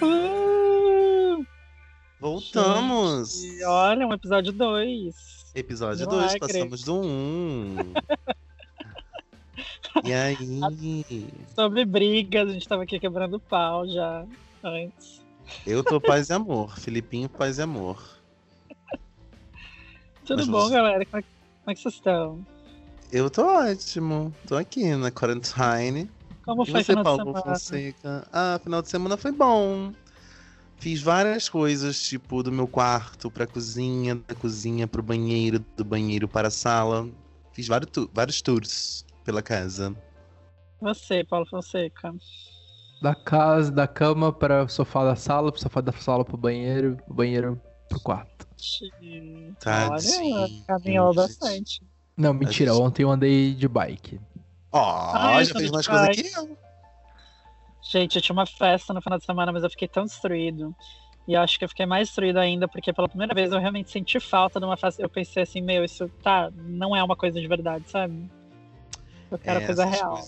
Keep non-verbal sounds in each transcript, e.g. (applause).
Uhul! Voltamos! E olha, um episódio 2. Episódio Milagre. 2, passamos do 1. Um. (laughs) e aí? Sobre brigas, a gente tava aqui quebrando pau já antes. Eu tô paz e amor. Filipinho, paz e amor. Tudo Mas bom, você- galera? Como é, que- como é que vocês estão? Eu tô ótimo. Tô aqui na quarantine. Como E foi você, final de Paulo semana? Fonseca? Ah, final de semana foi bom. Fiz várias coisas, tipo, do meu quarto pra cozinha, da cozinha pro banheiro, do banheiro para a sala. Fiz vários, tu- vários tours pela casa. Você, Paulo Fonseca. Da casa, da cama para o sofá da sala, pro sofá da sala pro banheiro, o banheiro pro quarto. Tadinho, Olha, caminhou bastante. Não, mentira, gente- ontem eu andei de bike. Ó, eu já fez mais coisa que eu. Gente, eu tinha uma festa no final de semana, mas eu fiquei tão destruído. E acho que eu fiquei mais destruído ainda, porque pela primeira vez eu realmente senti falta de uma festa. Eu pensei assim, meu, isso tá, não é uma coisa de verdade, sabe? Eu quero É, coisa real.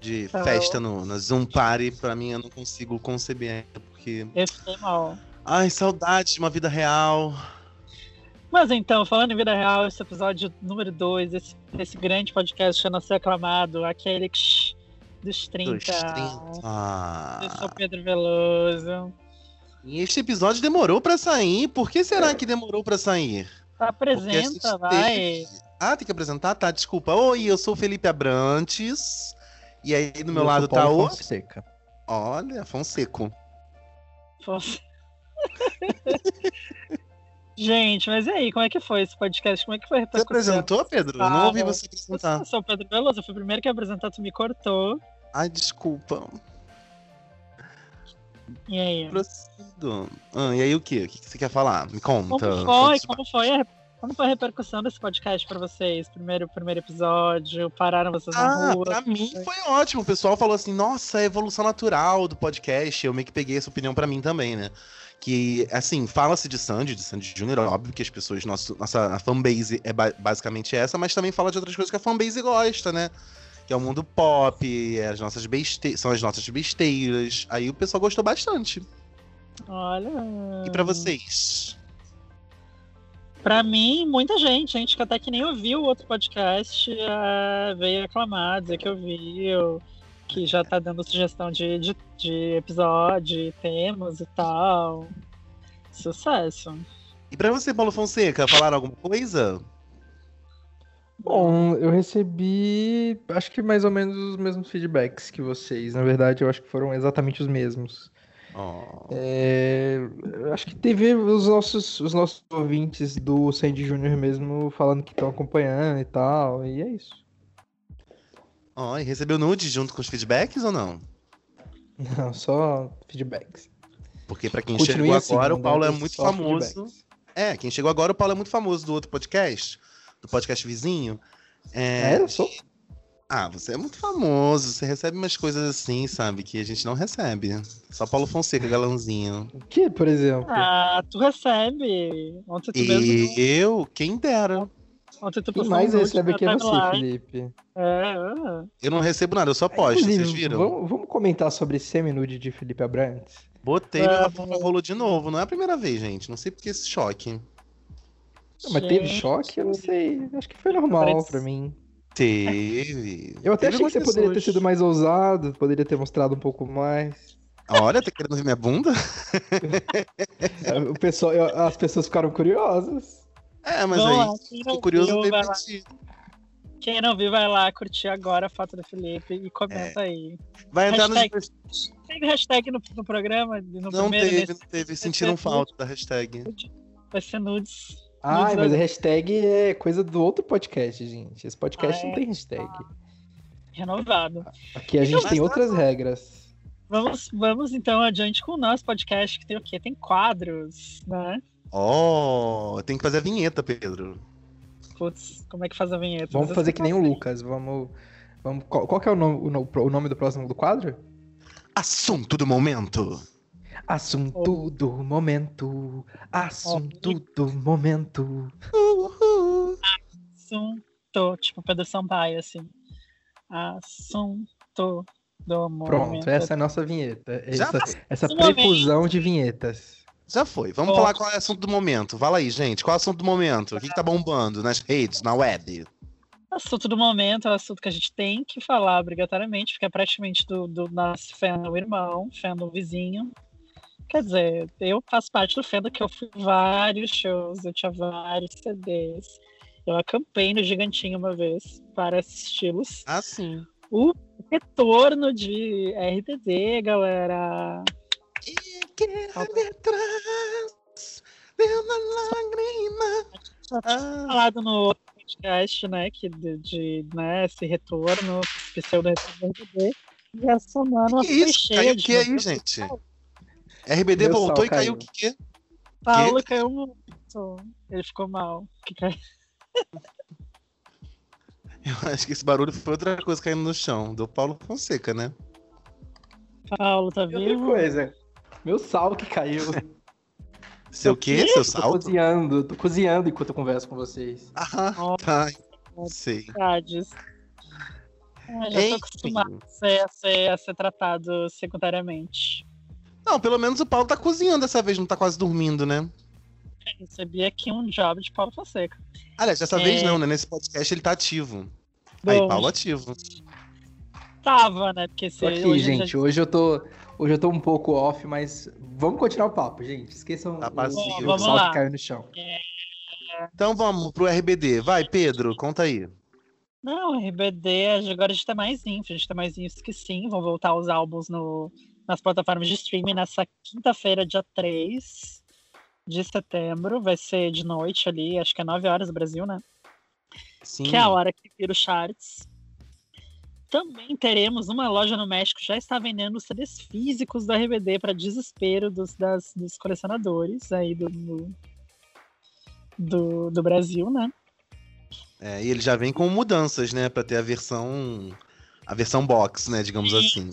De Então- festa no, na Zoom Party, pra mim, eu não consigo conceber ainda, porque... Eu fiquei mal. Ai, saudade de uma vida real. Mas então, falando em vida real, esse episódio número 2, esse, esse grande podcast a não ser aclamado, aquele que- dos 30. Dos 30. Eu sou Pedro Veloso. E este episódio demorou pra sair. Por que será que demorou pra sair? Porque a Apresenta, vai. teve- Ah, tem que apresentar? Tá, desculpa. Oi, eu sou o Felipe Abrantes. E aí, do meu Eu lado tá o. Fonseca. Olha, Fonseco. Fosse- (laughs) Gente, mas e aí, como é que foi esse podcast? Como é que foi a Você apresentou, Pedro? Eu não ouvi Ah, você Eu apresentar. sou o Pedro Veloso, eu fui o primeiro que apresentar, tu me cortou. Ai, desculpa. E aí? Prossigo. Ah, e aí, o quê? O que você quer falar? Me conta. Como foi? Como foi a, como foi a repercussão desse podcast pra vocês? Primeiro, primeiro episódio, pararam vocês na Ah, rua? pra mim foi ótimo. O pessoal falou assim: nossa, é evolução natural do podcast. Eu meio que peguei essa opinião pra mim também, né? Que, assim, fala-se de Sandy, de Sandy Júnior, óbvio que as pessoas, nosso, nossa fanbase é ba- basicamente essa, mas também fala de outras coisas que a fanbase gosta, né? Que é o mundo pop, é as nossas são as nossas besteiras. Aí o pessoal gostou bastante. Olha. E pra vocês? Pra mim, muita gente, gente que até que nem ouviu o outro podcast, eh, veio aclamar, dizer que ouviu, que já tá dando sugestão de, de, de episódio, temas e tal. Sucesso. E pra você, Paulo Fonseca, falaram alguma coisa? Bom, eu recebi, acho que mais ou menos os mesmos feedbacks que vocês. Na verdade, eu acho que foram exatamente os mesmos. Oh. É, acho que teve os nossos, os nossos ouvintes do Sandy Júnior mesmo falando que estão acompanhando e tal, e é isso. Ó, e recebeu nude junto com os feedbacks ou não? Não, só feedbacks. Porque pra quem Continue chegou assim, agora, o Paulo é muito famoso. feedbacks. É, quem chegou agora, o Paulo é muito famoso do outro podcast, do podcast vizinho. É, É, eu sou. Ah, você é muito famoso, você recebe umas coisas assim, sabe, que a gente não recebe. Só Paulo Fonseca, galãozinho. O que, por exemplo? Ah, tu recebe. Ontem tu mesmo. E eu, quem dera. Ontem tu Quem postou mais recebe aqui é você, timeline. Felipe. É, é. Eu não recebo nada, eu só posto, vocês viram? Vamos, vamos comentar sobre esse semi-nude de Felipe Abrantes? Botei. Rafa rolou de novo, não é a primeira vez, gente. Não sei porque esse choque. Não, mas teve choque? Eu não sei. Acho que foi normal Parece- pra mim. Teve. Eu até Teve achei que você poderia ter sido mais ousado, poderia ter mostrado um pouco mais. Olha, tá querendo ver minha bunda? (laughs) O pessoal, eu- as pessoas ficaram curiosas. É, mas aí, curioso viu, ver vai lá. pedir. Quem não viu, vai lá curtir agora a foto do Felipe e comenta aí. Vai entrar Hashtag- nos. Tem hashtag no, no programa? No Não primeiro, teve, nesse- não teve. Sentiram falta da hashtag. Vai ser nudes. Ah, mas a hashtag é coisa do outro podcast, gente. Esse podcast Ah, não é? tem hashtag. Renovado. Aqui a gente Mas tem tá outras regras. Vamos, vamos então adiante com o nosso podcast, que tem o quê? Tem quadros, né? Oh, tem que fazer a vinheta, Pedro. Putz, como é que faz a vinheta? Vamos fazer que nem o. Lucas. Vamos. vamos qual, qual que é o nome, o, o nome do próximo do quadro? Assunto do momento. Assunto do momento. Assunto do momento. Assunto, tipo Pedro Sampaio, assim. Assunto Do Pronto, momento. essa é a nossa vinheta. Essa, essa momento. prefusão de vinhetas. Já foi. Vamos Bom. falar qual é o assunto do momento. Fala aí, gente. Qual é o assunto do momento? O que, que tá bombando nas redes, na web? Assunto do momento é o assunto que a gente tem que falar obrigatoriamente, porque é praticamente do, do nosso fandom irmão, fandom vizinho. Quer dizer, eu faço parte do fandom que eu fui vários shows, eu tinha vários CDs. Eu acampei no Gigantinho uma vez para assisti-los. Ah, sim. O retorno de RTD, galera. E quero atrás de uma lágrima. Ah, falado no podcast, né, que de, de, né, esse retorno, esse pseudo retorno do RBD. E essa semana foi cheia de que aí, gente? RBD Meu voltou sal e caiu o quê? Paulo caiu muito. Ele ficou mal. Que caiu. (laughs) Eu acho que esse barulho foi outra coisa caindo no chão. Do Paulo Fonseca, né? Paulo tá E outra vivo? coisa, meu sal que caiu. Seu (laughs) quê? Seu Eu tô cozinhando, tô cozinhando enquanto eu converso com vocês. Ah, Ó. tá. Sei. Verdades. Ah, já Enfim. tô acostumado a ser, a, ser, a ser tratado secundariamente. Não, pelo menos o Paulo tá cozinhando dessa vez, não tá quase dormindo, né? Recebi aqui um job de Paulo Fonseca. Aliás, dessa É. vez não, né? Nesse podcast ele tá ativo. Aí, Bom, Paulo ativo. Tava, né? Porque se aqui, hoje gente. já- Hoje eu tô. Hoje eu tô um pouco off, mas vamos continuar o papo, gente. Esqueçam Tá o, o Vamos sal lá. que caiu no chão. Então vamos pro RBD. Vai, Pedro, conta aí. Não, RBD, agora a gente tá mais info, a gente tá mais info que sim, vão voltar os álbuns no, nas plataformas de streaming nessa quinta-feira, dia 3 de setembro, vai ser de noite ali, acho que é 9 horas do Brasil, né? Sim. Que é a hora que vira os charts. Também teremos uma loja no México, já está vendendo CDs físicos do RBD para desespero dos, das, dos colecionadores aí do, do, do, Brasil, né? É, e ele já vem com mudanças, né? Pra ter a versão. A versão box, né? Digamos assim.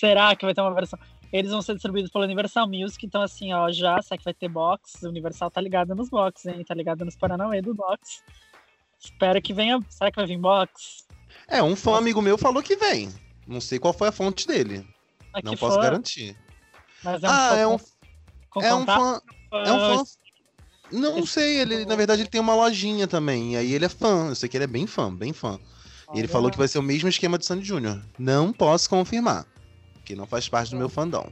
Será que vai ter uma versão? Eles vão ser distribuídos pela Universal Music, então assim, ó, já, será que vai ter box? Universal tá ligado nos box, hein? Tá ligado nos Paranauê do box. Espero que venha. Será que vai vir box? É, um fã amigo meu falou que vem. Não sei qual foi a fonte dele. Não posso fã, garantir. Mas é um Ah, fã é um, com, com é um fã. É um fã. Não sei, ele, na verdade, ele tem uma lojinha também. E aí ele é fã. Eu sei que ele é bem fã, bem fã. E ele falou que vai ser o mesmo esquema do Sandy Júnior. Não posso confirmar. Porque não faz parte do meu fandom.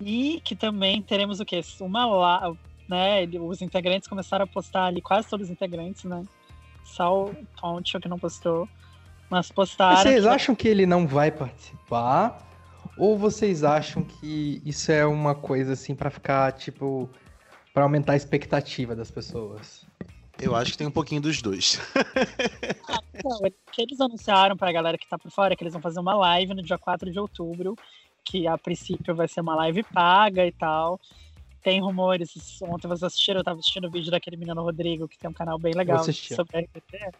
E que também teremos o quê? Uma lá, né? Os integrantes começaram a postar ali, quase todos os integrantes, né? Só o Poncho que não postou. Mas postaram. Vocês que- acham que ele não vai participar? Ou vocês acham que isso é uma coisa assim pra ficar, tipo, pra aumentar a expectativa das pessoas? Eu acho que tem um pouquinho dos dois. (laughs) Não, o que eles anunciaram pra galera que tá por fora é que eles vão fazer uma live no dia 4 de outubro, que a princípio vai ser uma live paga e tal. Tem rumores, ontem vocês assistiram, eu tava assistindo o vídeo daquele menino Rodrigo, que tem um canal bem legal sobre RBD.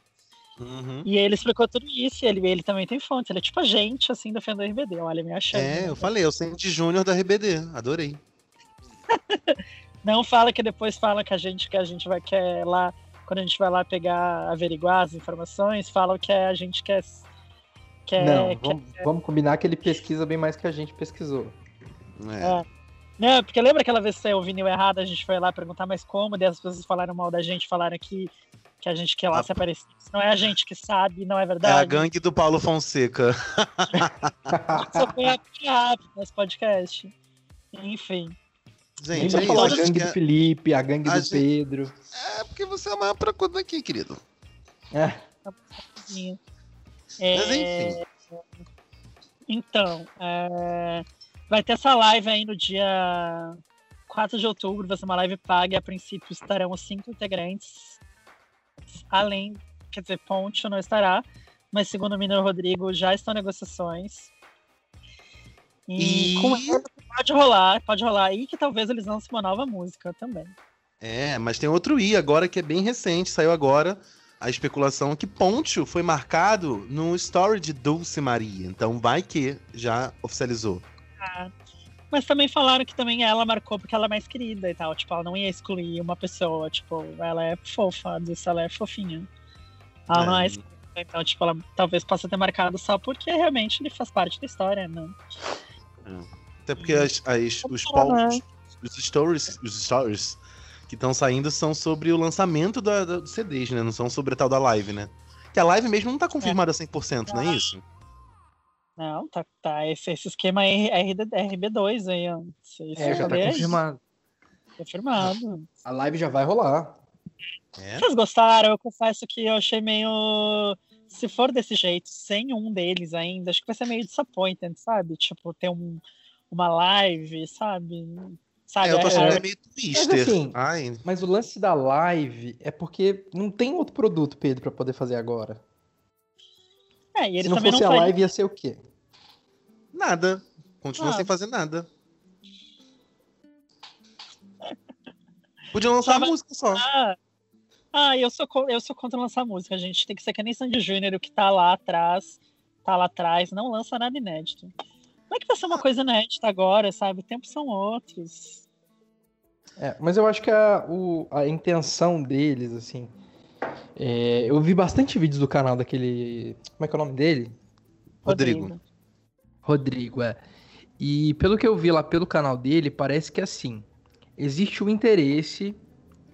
Uhum. E ele explicou tudo isso, e ele, ele também tem fonte, ele é tipo a gente, assim, defendendo o RBD, olha, me achando. É, eu falei, eu Sandy Júnior da RBD. Adorei. (laughs) Não fala que depois fala que a gente que a gente vai quer lá, quando a gente vai lá pegar, averiguar as informações, falam que é a gente quer. quer não, quer- vamos, vamos combinar que ele pesquisa bem mais que a gente pesquisou. É. É. Não, porque lembra aquela vez que saiu o vinil errado, a gente foi lá perguntar, mas como? Daí as pessoas falaram mal da gente, falaram que, que a gente quer lá Ah, se aparecer. Não é a gente que sabe, não é É a verdade. gangue do Paulo Fonseca. (laughs) Só foi rápido nesse podcast. Enfim. Gente, é vai isso. falar a a gangue quer- do Felipe, a gangue a do gente- Pedro. É porque você é o maior procura aqui, querido. É. sim. Mas É, enfim. Então, é, vai ter essa live aí no dia 4 de outubro, vai ser uma live paga e a princípio estarão os cinco integrantes. Além, quer dizer, Ponte não estará, mas segundo o Menino Rodrigo, já estão negociações. E, E- com ele pode rolar, pode rolar. E que talvez eles lancem uma nova música também. É, mas tem outro I agora que é bem recente, saiu agora a especulação que Pontio foi marcado no story de Dulce Maria. Então vai que já oficializou. Mas também falaram que também ela marcou porque ela é mais querida e tal. Tipo, ela não ia excluir uma pessoa. Tipo, ela é fofa, Dulce, ela é fofinha. Ela não é É, excluída. Então, tipo, ela talvez possa ter marcado só porque realmente ele faz parte da história, né? Até porque as, as- os, posts, os stories, os stories que estão saindo são sobre o lançamento da, da- dos CDs, né? Não são sobre a tal da live, né? Que a live mesmo não tá confirmada 100%, não é isso? Não, tá, tá esse, esse esquema RD, RB2 aí, ó. É, já tá confirmado. confirmado. A live já vai rolar. É. Vocês gostaram? Eu confesso que eu achei meio. Se for desse jeito, sem um deles ainda, acho que vai ser meio disappointed, sabe? Tipo, ter um, uma live, sabe? Sabe? É, eu tô achando é- que é meio twister. assim, Ai, Mas o lance da live é porque não tem outro produto, Pedro, pra poder fazer agora. é, e Se eles não fosse não a live, ia ser o quê? nada. Continua Ah. sem fazer nada. Podia lançar a música só. Ah, ah, eu sou, eu sou contra lançar música, a gente. Tem que ser que nem Sandy Júnior, o que tá lá atrás, tá lá atrás, não lança nada inédito. Como é que vai ser uma coisa inédita agora, sabe? Tempos são outros. É, mas eu acho que a, o- a intenção deles, assim. é, eu vi bastante vídeos do canal daquele. Como é que é o nome dele? Rodrigo. Rodrigo, é. E pelo que eu vi lá pelo canal dele, parece que assim, existe o interesse,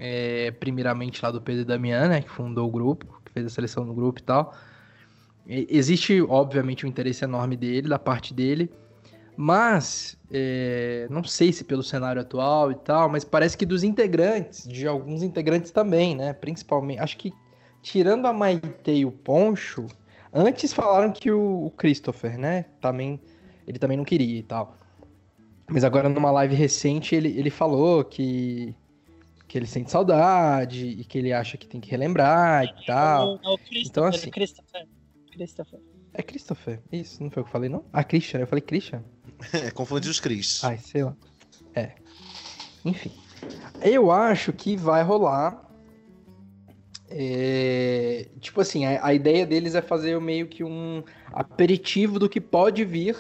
é, primeiramente lá do Pedro Damian, né, que fundou o grupo, que fez a seleção do grupo e tal. E- Existe, obviamente, um interesse enorme dele, da parte dele, mas é, não sei se pelo cenário atual e tal, mas parece que dos integrantes, de alguns integrantes também, né, principalmente, acho que tirando a Maite e o Poncho, Antes falaram que o, o Christopher, né? Também. Ele também não queria e tal. Mas agora numa live recente ele, ele falou que. Que ele sente saudade e que ele acha que tem que relembrar e tal. O, o Christopher, Então, assim- Christopher. Christopher. É Christopher, isso, não foi o que eu falei, não? Ah, Christian, eu falei Christian. É, confundir os Cris. Ai, sei lá. É. Enfim. Eu acho que vai rolar. é, Tipo assim, a, a ideia deles é fazer meio que um aperitivo do que pode vir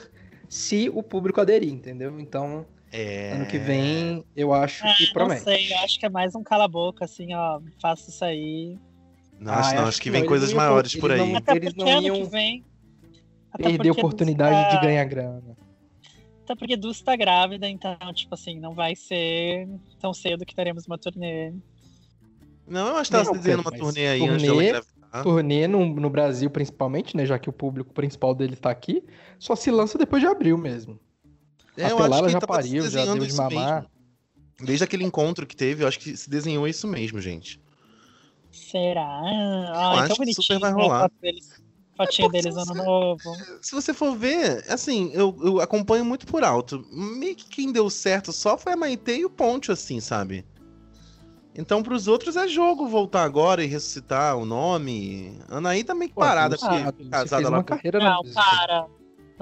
se o público aderir, entendeu? Então, É. ano que vem, eu acho Ah, que não promete. sei, eu acho que é mais um cala-boca, assim, ó. Faça isso aí. Não, acho, Ah, não, acho acho que que vem não, coisas não iam- maiores por aí. não- Até Eles ano iam que vem. Perder a oportunidade de ganhar grana. Até porque Dus tá grávida, então, tipo assim, não vai ser tão cedo que teremos uma turnê. Não, eu acho que Não, se desenhando uma turnê aí turnê- engravidar. Turnê no, no Brasil, principalmente, né? Já que o público principal dele tá aqui, só se lança depois de abril mesmo. É, acho que já se pariu, já desenhando deu de isso mamar. mesmo. Desde aquele encontro que teve, eu acho que se desenhou isso mesmo, gente. Será? Ah, acho tão que super vai a rolar. deles- Fotinha porque deles ano novo. Se você for ver, assim, eu, eu acompanho muito por alto. Meio que quem deu certo só foi a Maite e o Ponte, assim, sabe? Então, pros outros é jogo voltar agora e ressuscitar o nome. Anaí tá meio que Pô, parada, porque a Dulce casada lá uma com... carreira Não, para.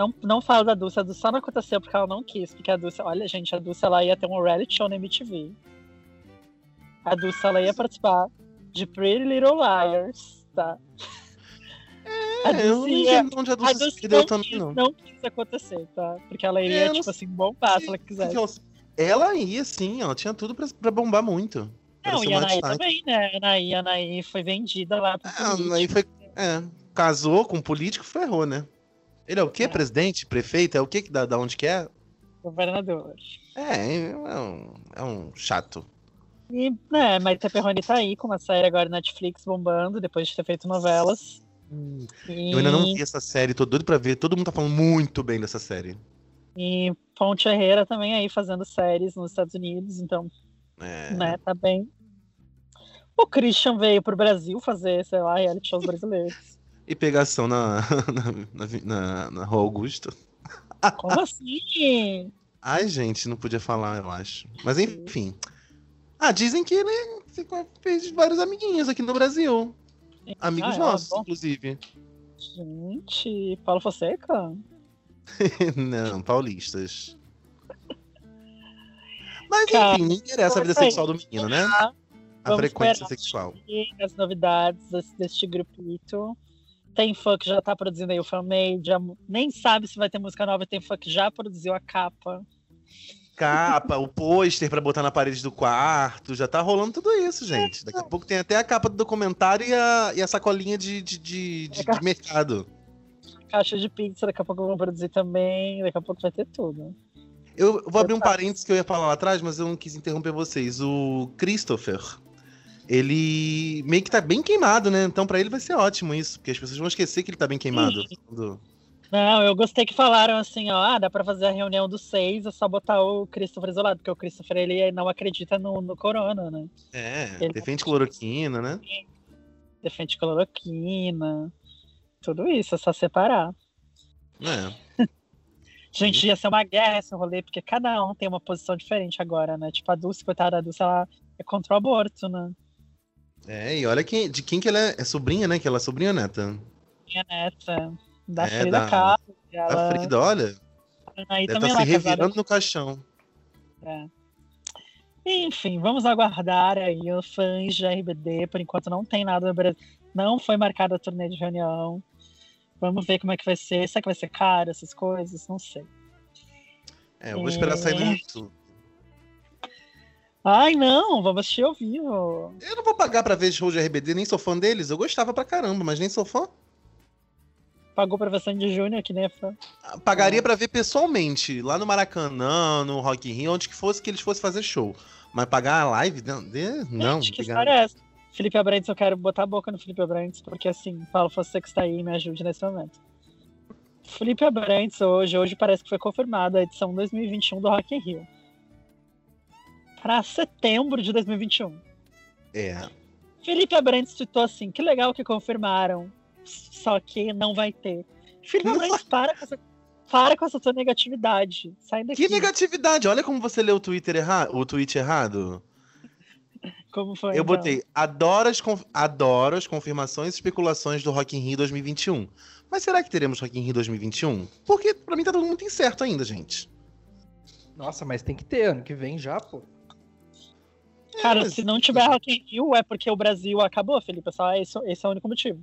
Não, não fala da Dulce. A Dulce só não aconteceu porque ela não quis. Porque a Dulce, olha, gente, a Dulce ela ia ter um reality show na MTV. A Dulce ela ia participar de Pretty Little Liars, tá? A É, eu não Dulce entendo onde a A Dulce Dulce se perdeu também, não. não quis acontecer, tá? Porque ela É, iria, não tipo assim, bombar se ela quisesse. Ela ia, sim, ela tinha tudo pra, pra bombar muito. Não, e a Anaí também, né? A Anaí, a Anaí foi vendida lá pro É, político. aí foi. É, casou com um político, ferrou, né? Ele é o quê? É. Presidente? Prefeito? É o quê? que Da, da onde que é? governador. É, é um, é um chato. E, né, Maite Perrone tá aí com uma série agora na Netflix bombando, depois de ter feito novelas. E, Eu ainda não vi essa série, tô doido pra ver. Todo mundo tá falando muito bem dessa série. e Ponte Herrera também aí fazendo séries nos Estados Unidos, então, É, né, tá bem. O Christian veio pro Brasil fazer, sei lá, reality shows brasileiros. E pegação (laughs) na, na, na, na, Rua Augusta. Como assim? Ai, gente, não podia falar, eu acho. Mas enfim. Ah, dizem que ele ficou- fez vários amiguinhos aqui no Brasil. Amigos Ah, é, nossos, inclusive. Gente, Paulo Fonseca? (laughs) não, paulistas. Mas Cara, enfim, não interessa a vida sexual do menino, né? A Vamos frequência sexual. As novidades desse, deste grupito. Tem fã que já tá produzindo aí o fanmade, já nem sabe se vai ter música nova, tem fã que já produziu a capa. capa, o pôster pra botar na parede do quarto. Já tá rolando tudo isso, gente. Daqui a pouco tem até a capa do documentário e a, e a sacolinha de, de, de, de, de mercado. Caixa de pizza, daqui a pouco vão produzir também, daqui a pouco vai ter tudo. Eu vou abrir um parênteses que eu ia falar lá atrás, mas eu não quis interromper vocês. O Christopher, ele meio que tá bem queimado, né? Então pra ele vai ser ótimo isso, porque as pessoas vão esquecer que ele tá bem queimado. Do- Não, eu gostei que falaram assim, ó, ah, dá pra fazer a reunião dos seis, é só botar o Christopher isolado, porque o Christopher, ele não acredita no, no corona, né? É, Ele- defende cloroquina, né? Defende cloroquina, tudo isso, é só separar. É. (laughs) Gente, ia ser uma guerra esse rolê, porque cada um tem uma posição diferente agora, né? Tipo, a Dulce, coitada da Dulce, ela é contra o aborto, né? É, e olha quem, de quem que ela é, é sobrinha, né? Que ela é sobrinha neta. Minha neta, da É, Frida da- Kahlo. A Ela, Frida, olha, aí deve estar ela se revirando no caixão. É. Enfim, vamos aguardar aí os fãs de RBD. Por enquanto não tem nada no Brasil. Não foi marcada a turnê de reunião. Vamos ver como é que vai ser. Será que vai ser caro essas coisas? Não sei. É, eu vou esperar sair É. YouTube. Ai, não, vamos assistir ao vivo. Eu não vou pagar pra ver show de RBD, nem sou fã deles. Eu gostava pra caramba, mas nem sou fã. Pagou pra ver Sandy Júnior, que nem é fã. Pagaria pra ver pessoalmente, lá no Maracanã, no Rock in Rio, onde que fosse que eles fossem fazer show. Mas pagar a live? Não, não Gente, que história é essa? Felipe Abrantes, eu quero botar a boca no Felipe Abrantes, porque assim, Paulo, você que está aí, me ajude nesse momento. Felipe Abrantes hoje, hoje parece que foi confirmada a edição 2021 do Rock in Rio. Para setembro de 2021. É. Felipe Abrantes tweetou assim: que legal que confirmaram, só que não vai ter. Felipe Abrantes, para com essa, para com essa sua negatividade. Sai daqui. Que negatividade! Olha como você leu o Twitter errado, o tweet errado. Como foi? Eu então? botei, adoro as, adoro as confirmações e especulações do Rock in Rio 2021. Mas será que teremos Rock in Rio 2021? Porque pra mim tá tudo muito incerto ainda, gente. Nossa, mas tem que ter ano que vem já, pô. Cara, É, se não tiver Rock in Rio, é porque o Brasil acabou, Felipe. Só esse, esse é o único motivo.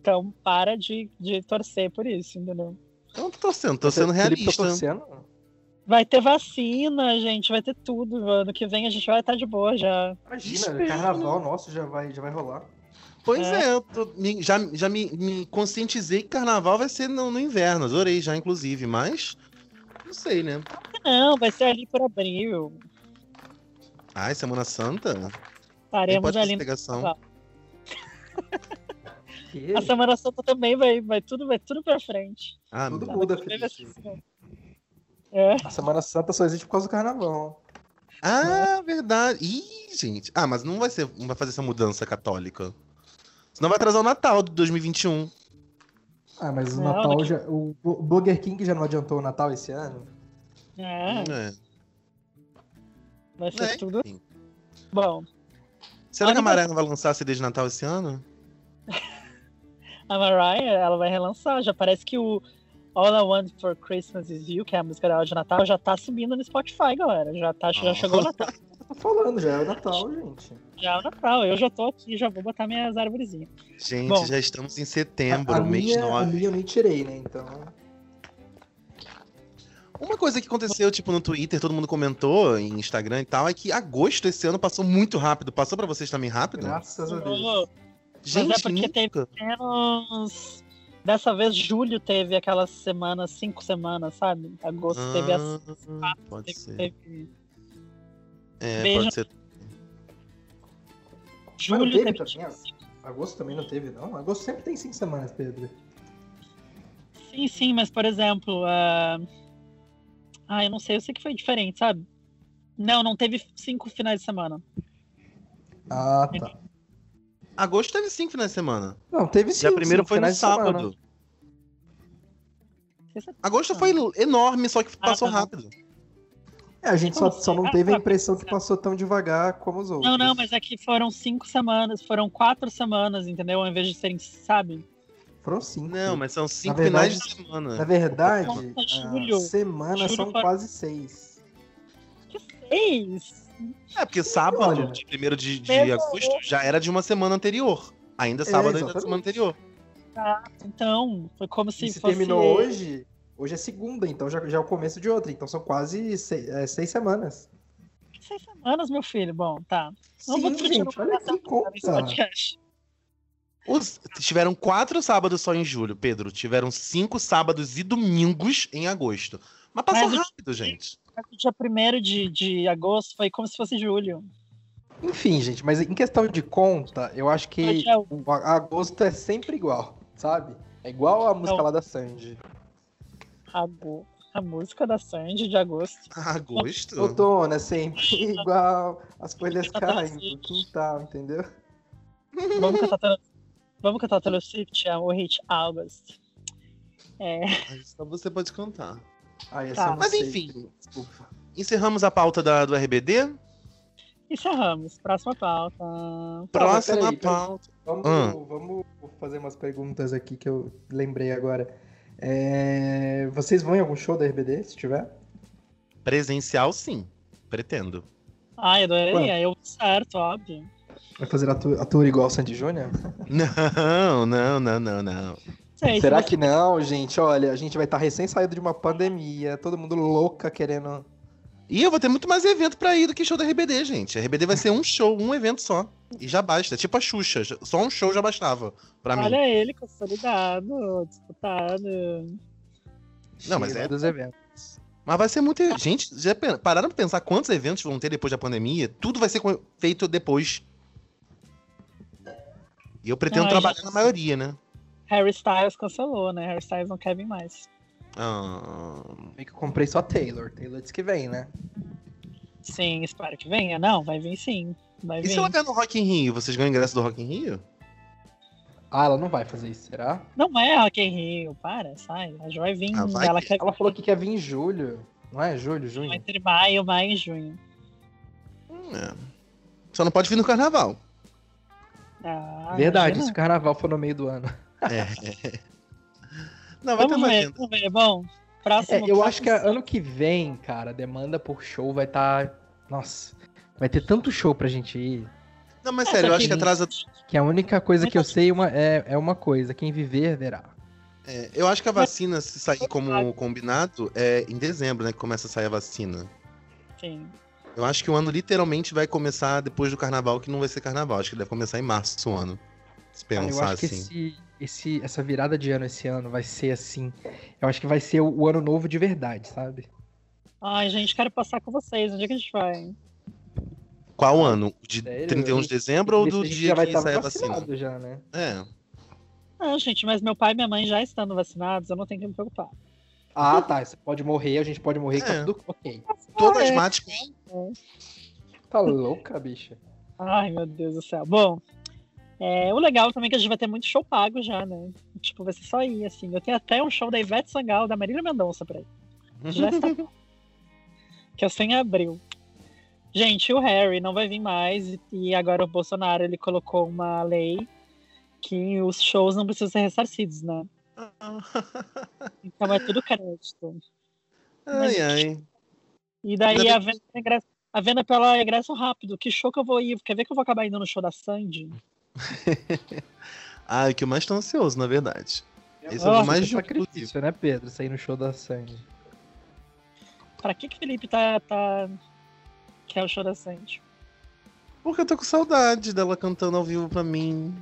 Então, para de, de torcer por isso, entendeu? Eu não tô torcendo, tô sendo Felipe tá realista. torcendo? Vai ter vacina, gente, vai ter tudo. Ano que vem a gente vai estar de boa já. Imagina, carnaval nosso já vai, já vai rolar. Pois É. é, eu tô- me- já, já me, me conscientizei que carnaval vai ser no, no inverno. Adorei já, inclusive, mas. Não sei, né? Não, vai ser ali por abril. Ai, Semana Santa? Estaremos pode ali. no? (laughs) A Semana Santa também vai, vai tudo, vai tudo pra frente. Ah, Tudo muda, assim. É. A Semana Santa só existe por causa do carnaval. ah, verdade. Ih, gente. Ah, mas não vai ser, não vai fazer essa mudança católica. Senão vai atrasar o Natal de 2021. Ah, mas o Não, Natal daqui- já. O o Burger King já não adiantou o Natal esse ano? É, É. vai ser É, tudo enfim. bom. Será que a Maré não vai lançar CD de Natal esse ano? (laughs) A Mariah, ela vai relançar. Já parece que o All I Want for Christmas Is You, que é a música dela de Natal, já tá subindo no Spotify, galera. Já, tá, já Oh. chegou o Natal. (laughs) Tô falando, já é o Natal, gente. Já é o Natal. Eu já tô aqui, já vou botar minhas árvorezinhas. Gente, Bom. já estamos em setembro, a, a mês minha, a 9. minha eu nem tirei, né? Então. Uma coisa que aconteceu, tipo, no Twitter, todo mundo comentou, em Instagram e tal, é que agosto esse ano passou muito rápido. Passou pra vocês também rápido? Graças a Deus. Gente, Mas é porque teve- nunca. Menos. Dessa vez, julho teve aquelas semanas, cinco semanas, sabe? Agosto teve as. Ah, pode Teve, ser. teve- É, Veja- pode ser. Julho teve teve. também? Agosto também não teve, não? Agosto sempre tem cinco semanas, Pedro. Sim, sim, mas por exemplo. ah, Ah, eu não sei, eu sei que foi diferente, sabe? Não, não teve cinco finais de semana. Ah, tá. Agosto teve cinco finais de semana. Não, teve sim. Dia primeiro cinco foi no finais de semana. sábado. É- Agosto foi enorme, só que passou Ah, tá. rápido. É, a gente só, Como só não assim? teve a Ah, impressão que passou tão devagar como os outros. Não, não, mas é que foram cinco semanas, foram quatro semanas, entendeu? Ao invés de serem, sabe? Foram cinco. Não, mas são cinco verdade- finais de semana. Na verdade, Nossa, semana são foi- quase seis. Que seis! É, porque sábado, olha. de 1 de, de agosto, já era de uma semana anterior. Ainda É, sábado ainda da semana anterior. Então, foi como E se se fosse. terminou hoje, Hoje é segunda, então já, já é o começo de outra. Então são quase seis, é, seis semanas. Seis semanas, meu filho. Bom, tá. Não Sim, vou gente, no olha que conta. Os- tiveram quatro sábados só em julho, Pedro. Tiveram cinco sábados e domingos em agosto. Mas passou Mas rápido, gente. Mas o dia 1 de, de agosto foi como se fosse julho. Enfim, gente, mas em questão de conta, eu acho que Hoje é o- o a- agosto é sempre igual, sabe? É igual a música Não. lá da Sandy. Ago- A música da Sandy de agosto. (laughs) Agosto? Outono é sempre igual, as folhas Tá caindo assim. do quintal, entendeu? Vamos cantar Vamos cantar Taylor Swift, é o hit August. É, Só você pode contar. Ah, Tá. eu Mas enfim. Desculpa. Encerramos a pauta da, do RBD. encerramos. Próxima pauta. Próxima peraí. pauta. Vamos, Ah. vamos fazer umas perguntas aqui que eu lembrei agora. É, Vocês vão em algum show da RBD, se tiver? Presencial, sim. Pretendo. Ai, adoraria. Quando? Eu certo, óbvio. Vai fazer a tour, a tour igual o Sandy Júnior? Não, não, não, não, não. Sei, Será se que não, gente? Olha, a gente vai estar recém saído de uma pandemia, todo mundo louca querendo. E eu vou ter muito mais evento pra ir do que show da RBD, gente. A RBD vai ser um show, um evento só. E já basta. Tipo a Xuxa. Só um show já bastava pra mim. Olha ele, consolidado, disputado. Não, mas é- dos eventos. Mas vai ser muito. Gente, já pararam pra pensar quantos eventos vão ter depois da pandemia? Tudo vai ser feito depois. E eu pretendo Ai, trabalhar já- na maioria, né? Harry Styles cancelou, né? Harry Styles não quer vir mais. Ah, que eu comprei só Taylor. Taylor disse que vem, né? Sim, espero que venha. Não, vai vir sim. Vai E vir. se ela ganhar no Rock in Rio? Vocês ganham ingresso do Rock in Rio? Ah, ela não vai fazer isso, será? Não é Rock in Rio, para, sai. A Jo vai vir. Ah, vai ela que- quer Ela falou que quer vir em julho. Não é? Julho, junho? entre maio, maio e junho. Hum, é. Só não pode vir no carnaval. Ah, Verdade, imagina. se o carnaval for no meio do ano. É. (laughs) Não, vai ter Vamos uma ver, vamos ver. Bom, próximo. É, eu acho que próximo- ano que vem, cara, a demanda por show vai estar. Nossa, vai ter tanto show pra gente ir. Não, mas É, sério, eu acho que atrasa. Que a única coisa que eu sei uma, é, é uma coisa: quem viver, verá. é, eu acho que a vacina, se sair como combinado, é em dezembro, né? Que começa a sair a vacina. Sim. Eu acho que o ano literalmente vai começar depois do carnaval, que não vai ser carnaval. Acho que deve começar em março o ano. Se Cara, eu pensar acho que assim. esse, esse, essa virada de ano esse ano vai ser assim. Eu acho que vai ser o, o ano novo de verdade, sabe? Ai, gente, quero passar com vocês. Onde é que a gente vai? Qual ano? De Sério? 31 de dezembro ou do se a gente dia já vai que estar sai a vacina? vacinado já, né? É. Não, gente, mas meu pai e minha mãe já estando vacinados, eu não tenho que me preocupar. Ah, tá. Você pode morrer, a gente pode morrer, que É. tá tudo ok. Todo Ah, é. (laughs) Tá louca, bicha? Ai, meu Deus do céu. Bom, é, o legal também é que a gente vai ter muito show pago já, né? Tipo, vai ser só ir, assim. Eu tenho até um show da Ivete Sangalo, da Marília Mendonça pra ir. Já está. (laughs) que é só em abril. Gente, o Harry não vai vir mais e- e agora o Bolsonaro ele colocou uma lei que os shows não precisam ser ressarcidos, né? (laughs) Então é tudo crédito. ai, ai. E daí a venda, é ingresso- a venda pela ingresso rápido. Que show que eu vou ir? Quer ver que eu vou acabar indo no show da Sandy? Ai, (laughs) o que eu mais tô ansioso, na verdade. Esse é Ah, o mais sacrifício, né, Pedro? Sair no show da Sandy. Pra que que Felipe tá, tá... quer o show da Sandy? Porque eu tô com saudade dela cantando ao vivo pra mim.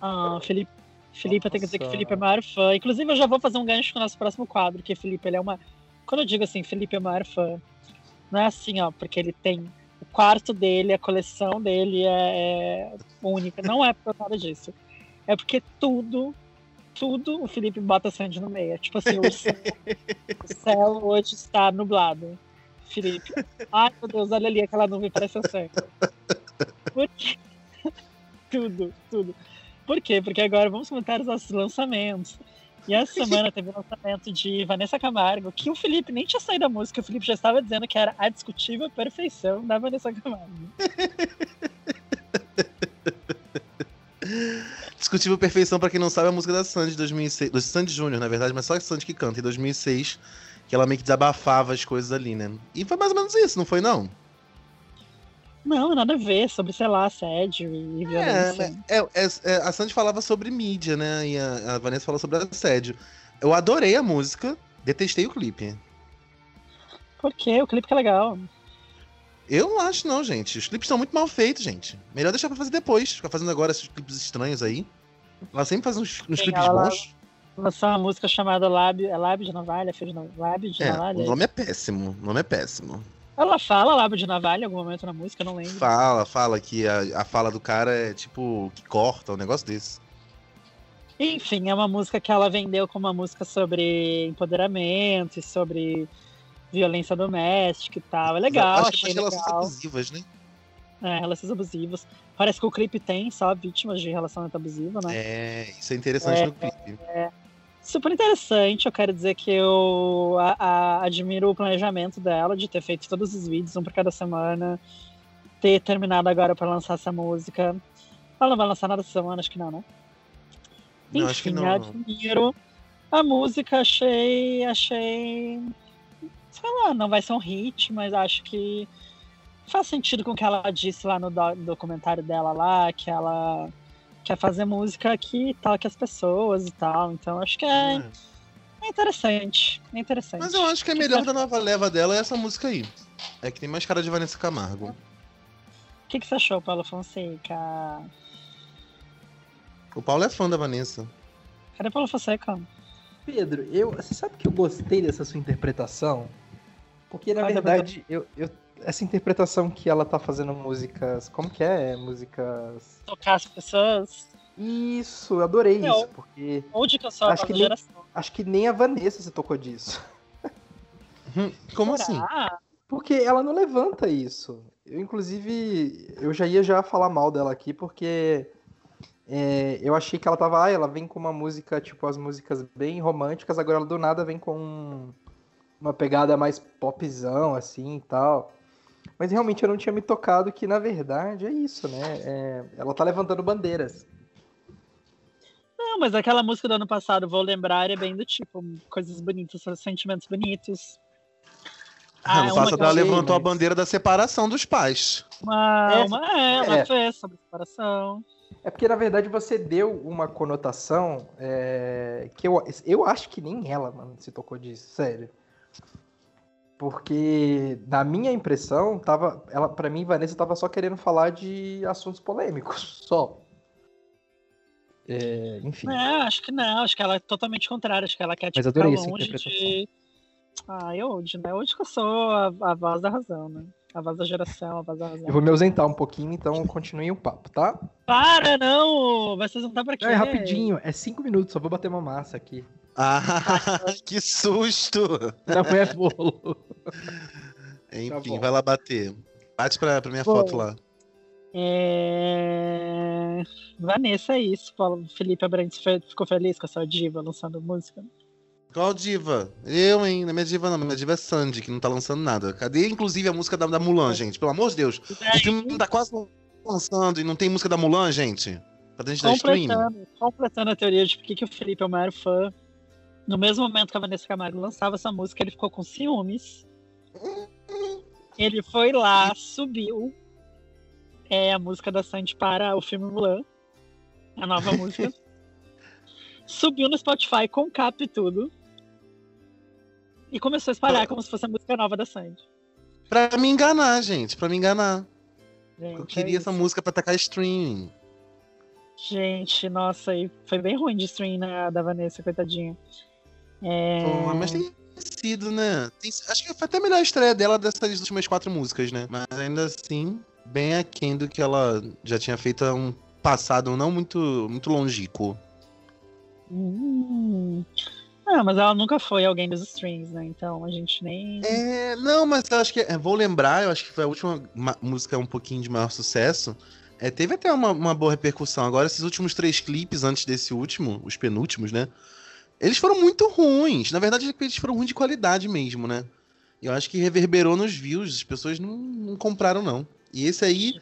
Ah, Felipe, Felipe, eu tenho que dizer que Nossa. Felipe é o maior fã. Inclusive, eu já vou fazer um gancho com o nosso próximo quadro, que Felipe, ele é uma... Quando eu digo assim, Felipe é o maior fã, não é assim, ó, porque ele tem o quarto dele, a coleção dele é, é única. Não é por nada disso. É porque tudo, tudo o Felipe bota Sandy no meio. É Tipo assim, o céu, o céu hoje está nublado. Felipe, ai meu Deus, olha ali aquela nuvem parece a. Por quê? (laughs) tudo, tudo. Por quê? Porque agora vamos comentar os nossos lançamentos. E essa semana teve o lançamento de Vanessa Camargo, que o Felipe nem tinha saído da música, o Felipe já estava dizendo que era a discutível perfeição da Vanessa Camargo. (laughs) Discutível Perfeição, pra quem não sabe, é a música da Sandy de 2006. Do Sandy Júnior, na verdade, mas só a Sandy que canta, em 2006. Que ela meio que desabafava as coisas ali, né? E foi mais ou menos isso, não foi, não? Não, nada a ver, sobre, sei lá, assédio e violência. É, é, é, é, a Sandy falava sobre mídia, né? E a, a Vanessa falou sobre assédio. Eu adorei a música. Detestei o clipe. Por quê? O clipe que é legal. Eu não acho, não, gente. Os clipes são muito mal feitos, gente. Melhor deixar pra fazer depois. Ficar fazendo agora esses clipes estranhos aí. Ela sempre faz uns, uns Sim, clipes bons. Lançou uma música chamada Lábio. É Lábio de Navalha? Lábio de É, Navalha? o nome é péssimo. O nome é péssimo. Ela fala Lábio de Navalha em algum momento na música, não lembro. Fala, fala que a, a fala do cara é tipo que corta, um negócio desse. Enfim, é uma música que ela vendeu como uma música sobre empoderamento e sobre violência doméstica e tal. É legal, Acho achei umas relações legal. abusivas, né? É, relações abusivas. Parece que o clipe tem só vítimas de relacionamento abusivo, né? É, isso é interessante É, no clipe. Super interessante. Eu quero dizer que eu a- a- admiro o planejamento dela de ter feito todos os vídeos, um por cada semana, ter terminado agora para lançar essa música. Ela não vai lançar nada essa semana, acho que não, né? Não, acho que Enfim, não, admiro. A música achei. achei. Sei lá, não vai ser um hit, mas acho que faz sentido com o que ela disse lá no do- documentário dela lá, que ela quer fazer música que toque as pessoas e tal. Então acho que é, É. é interessante. É interessante. Mas eu acho que a Que melhor que- da nova leva dela é essa música aí. É que tem mais cara de Vanessa Camargo. O que, que você achou, Paulo Fonseca? O Paulo é fã da Vanessa. Cadê Paulo Fonseca? Pedro, eu, você sabe que eu gostei dessa sua interpretação? Porque, na é verdade, eu, eu- essa interpretação que ela tá fazendo músicas. Como que é? Músicas. Tocar as pessoas? Isso, eu adorei Não. isso, porque Ou de que eu sou Acho que nem- geração? acho que nem a Vanessa se tocou disso. Hum, Como assim? Será? Porque ela não levanta isso. Eu, inclusive, eu já ia já falar mal dela aqui, porque é, eu achei que ela tava. Ah, ela vem com uma música, tipo, as músicas bem românticas, agora ela do nada vem com uma pegada mais popzão, assim e tal. Mas realmente eu não tinha me tocado que, na verdade, é isso, né? É, ela tá levantando bandeiras. Não, mas aquela música do ano passado, Vou Lembrar, é bem do tipo, coisas bonitas, sentimentos bonitos. Ah, Ah, no uma passado ela levantou a mas- bandeira da separação dos pais. Uma, É, uma, é, ela é. fez sobre separação. É porque, na verdade, você deu uma conotação é, que eu, eu acho que nem ela, mano, se tocou disso, sério. Porque, na minha impressão, tava, ela, pra mim, Vanessa tava só querendo falar de assuntos polêmicos, (laughs) só. É, enfim. É, acho que não, acho que ela é totalmente contrária, acho que ela quer Mas tipo, adorei ficar essa longe interpretação. de. Ah, eu hoje, né? Hoje que eu sou a, a voz da razão, né? A voz da geração, a voz da razão. Eu vou me ausentar um pouquinho, então continue o papo, tá? Para, não! Vai se juntar pra quê? Não, é rapidinho, é cinco minutos, só vou bater uma massa aqui. Ah, (laughs) que susto! Não é bolo. Enfim, Tá vai lá bater. Bate pra, pra minha Bom. foto lá. É... Vanessa, é isso. Paulo Felipe Abrantes ficou feliz com a sua diva lançando música. Qual diva? Eu, hein? Não é minha diva, não. Minha diva é Sandy, que não tá lançando nada. Cadê, inclusive, a música da, da Mulan, gente? Pelo amor de Deus. O filme tá quase lançando e não tem música da Mulan, gente? Pra gente dar stream. Completando, a teoria de por que o Felipe é o maior fã. No mesmo momento que a Vanessa Camargo lançava essa música, ele ficou com ciúmes. Ele foi lá, subiu é, a música da Sandy para o filme Mulan, a nova (laughs) música. Subiu no Spotify com cap e tudo. E começou a espalhar como se fosse a música nova da Sandy. Pra me enganar, gente. Pra me enganar. Gente, Eu é queria essa isso. música pra tacar streaming. Gente, nossa, aí foi bem ruim de stream né, da Vanessa, coitadinha. É... Pô, mas tem sido, né? Tem- acho que foi até a melhor estreia dela dessas últimas quatro músicas, né? Mas ainda assim, bem aquém do que ela já tinha feito um passado não muito, muito longínquo. Hum. Ah, mas ela nunca foi alguém dos streams, né? Então a gente nem. É, não, mas eu acho que. é, vou lembrar, eu acho que foi a última ma- música um pouquinho de maior sucesso. É, teve até uma, uma boa repercussão. Agora, esses últimos três clipes antes desse último, os penúltimos, né? Eles foram muito ruins. Na verdade, eles foram ruins de qualidade mesmo, né? Eu acho que reverberou nos views. As pessoas não, não compraram, não. E esse aí,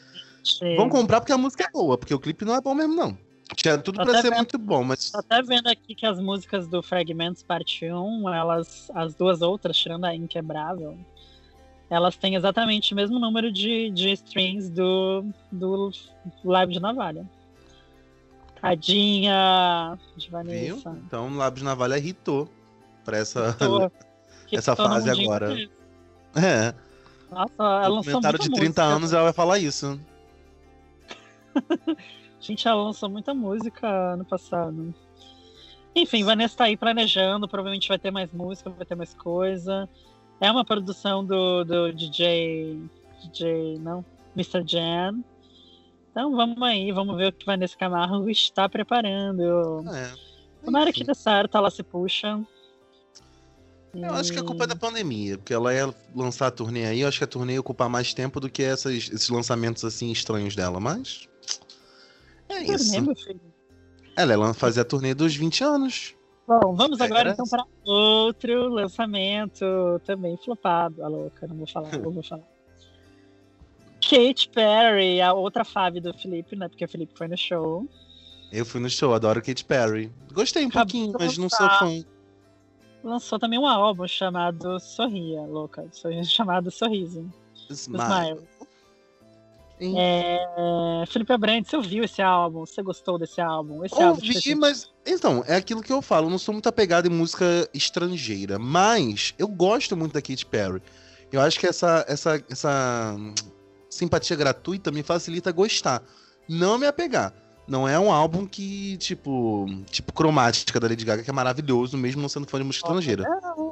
É. vão comprar porque a música é boa, porque o clipe não é bom mesmo, não. Tinha tudo Tô pra ser vendo. muito bom, mas. Tô até vendo aqui que as músicas do Fragmentos Parte 1, elas, as duas outras, tirando a Inquebrável, elas têm exatamente o mesmo número de, de streams do, do Live de Navalha. Tadinha de Viu? Vanessa. Então, Lábios Navalha irritou. pra essa, (laughs) essa fase agora. inteiro. É. Nossa, ela lançou muita de 30 música. anos ela vai falar isso. (laughs) Gente, ela lançou muita música ano passado. Enfim, Vanessa tá aí planejando, provavelmente vai ter mais música, vai ter mais coisa. É uma produção do, do DJ. DJ. não? Mr. Jan. Então vamos aí, vamos ver o que Vanessa Camargo está preparando. É. Tomara que dê certo, ela se puxa. Eu acho que a culpa é da pandemia, porque ela ia lançar a turnê aí, eu acho que a turnê ia ocupar mais tempo do que essas- esses lançamentos assim estranhos dela, mas. É isso. meu filho. Ela ia fazer a turnê dos 20 anos. Bom, vamos É, agora então para outro lançamento também flopado. A louca, não vou falar, não vou falar. Katy Perry, a outra fave do Felipe, né? Porque o Felipe foi no show. Eu fui no show, adoro Katy Perry. Gostei um Acabou pouquinho, mas não sou fã. Lançou também um álbum chamado Sorria, louca. (laughs) Chamado Sorriso. Smile. Smile. É, Felipe Abrantes, você ouviu esse álbum? Você gostou desse álbum? Esse álbum Ouvi, fez- mas. Então, é aquilo que eu falo, eu não sou muito apegado em música estrangeira, mas eu gosto muito da Katy Perry. Eu acho que essa, essa, essa simpatia gratuita me facilita gostar. Não me apegar. Não é um álbum que, tipo, tipo cromática da Lady Gaga, que é maravilhoso, mesmo não sendo fã de música estrangeira.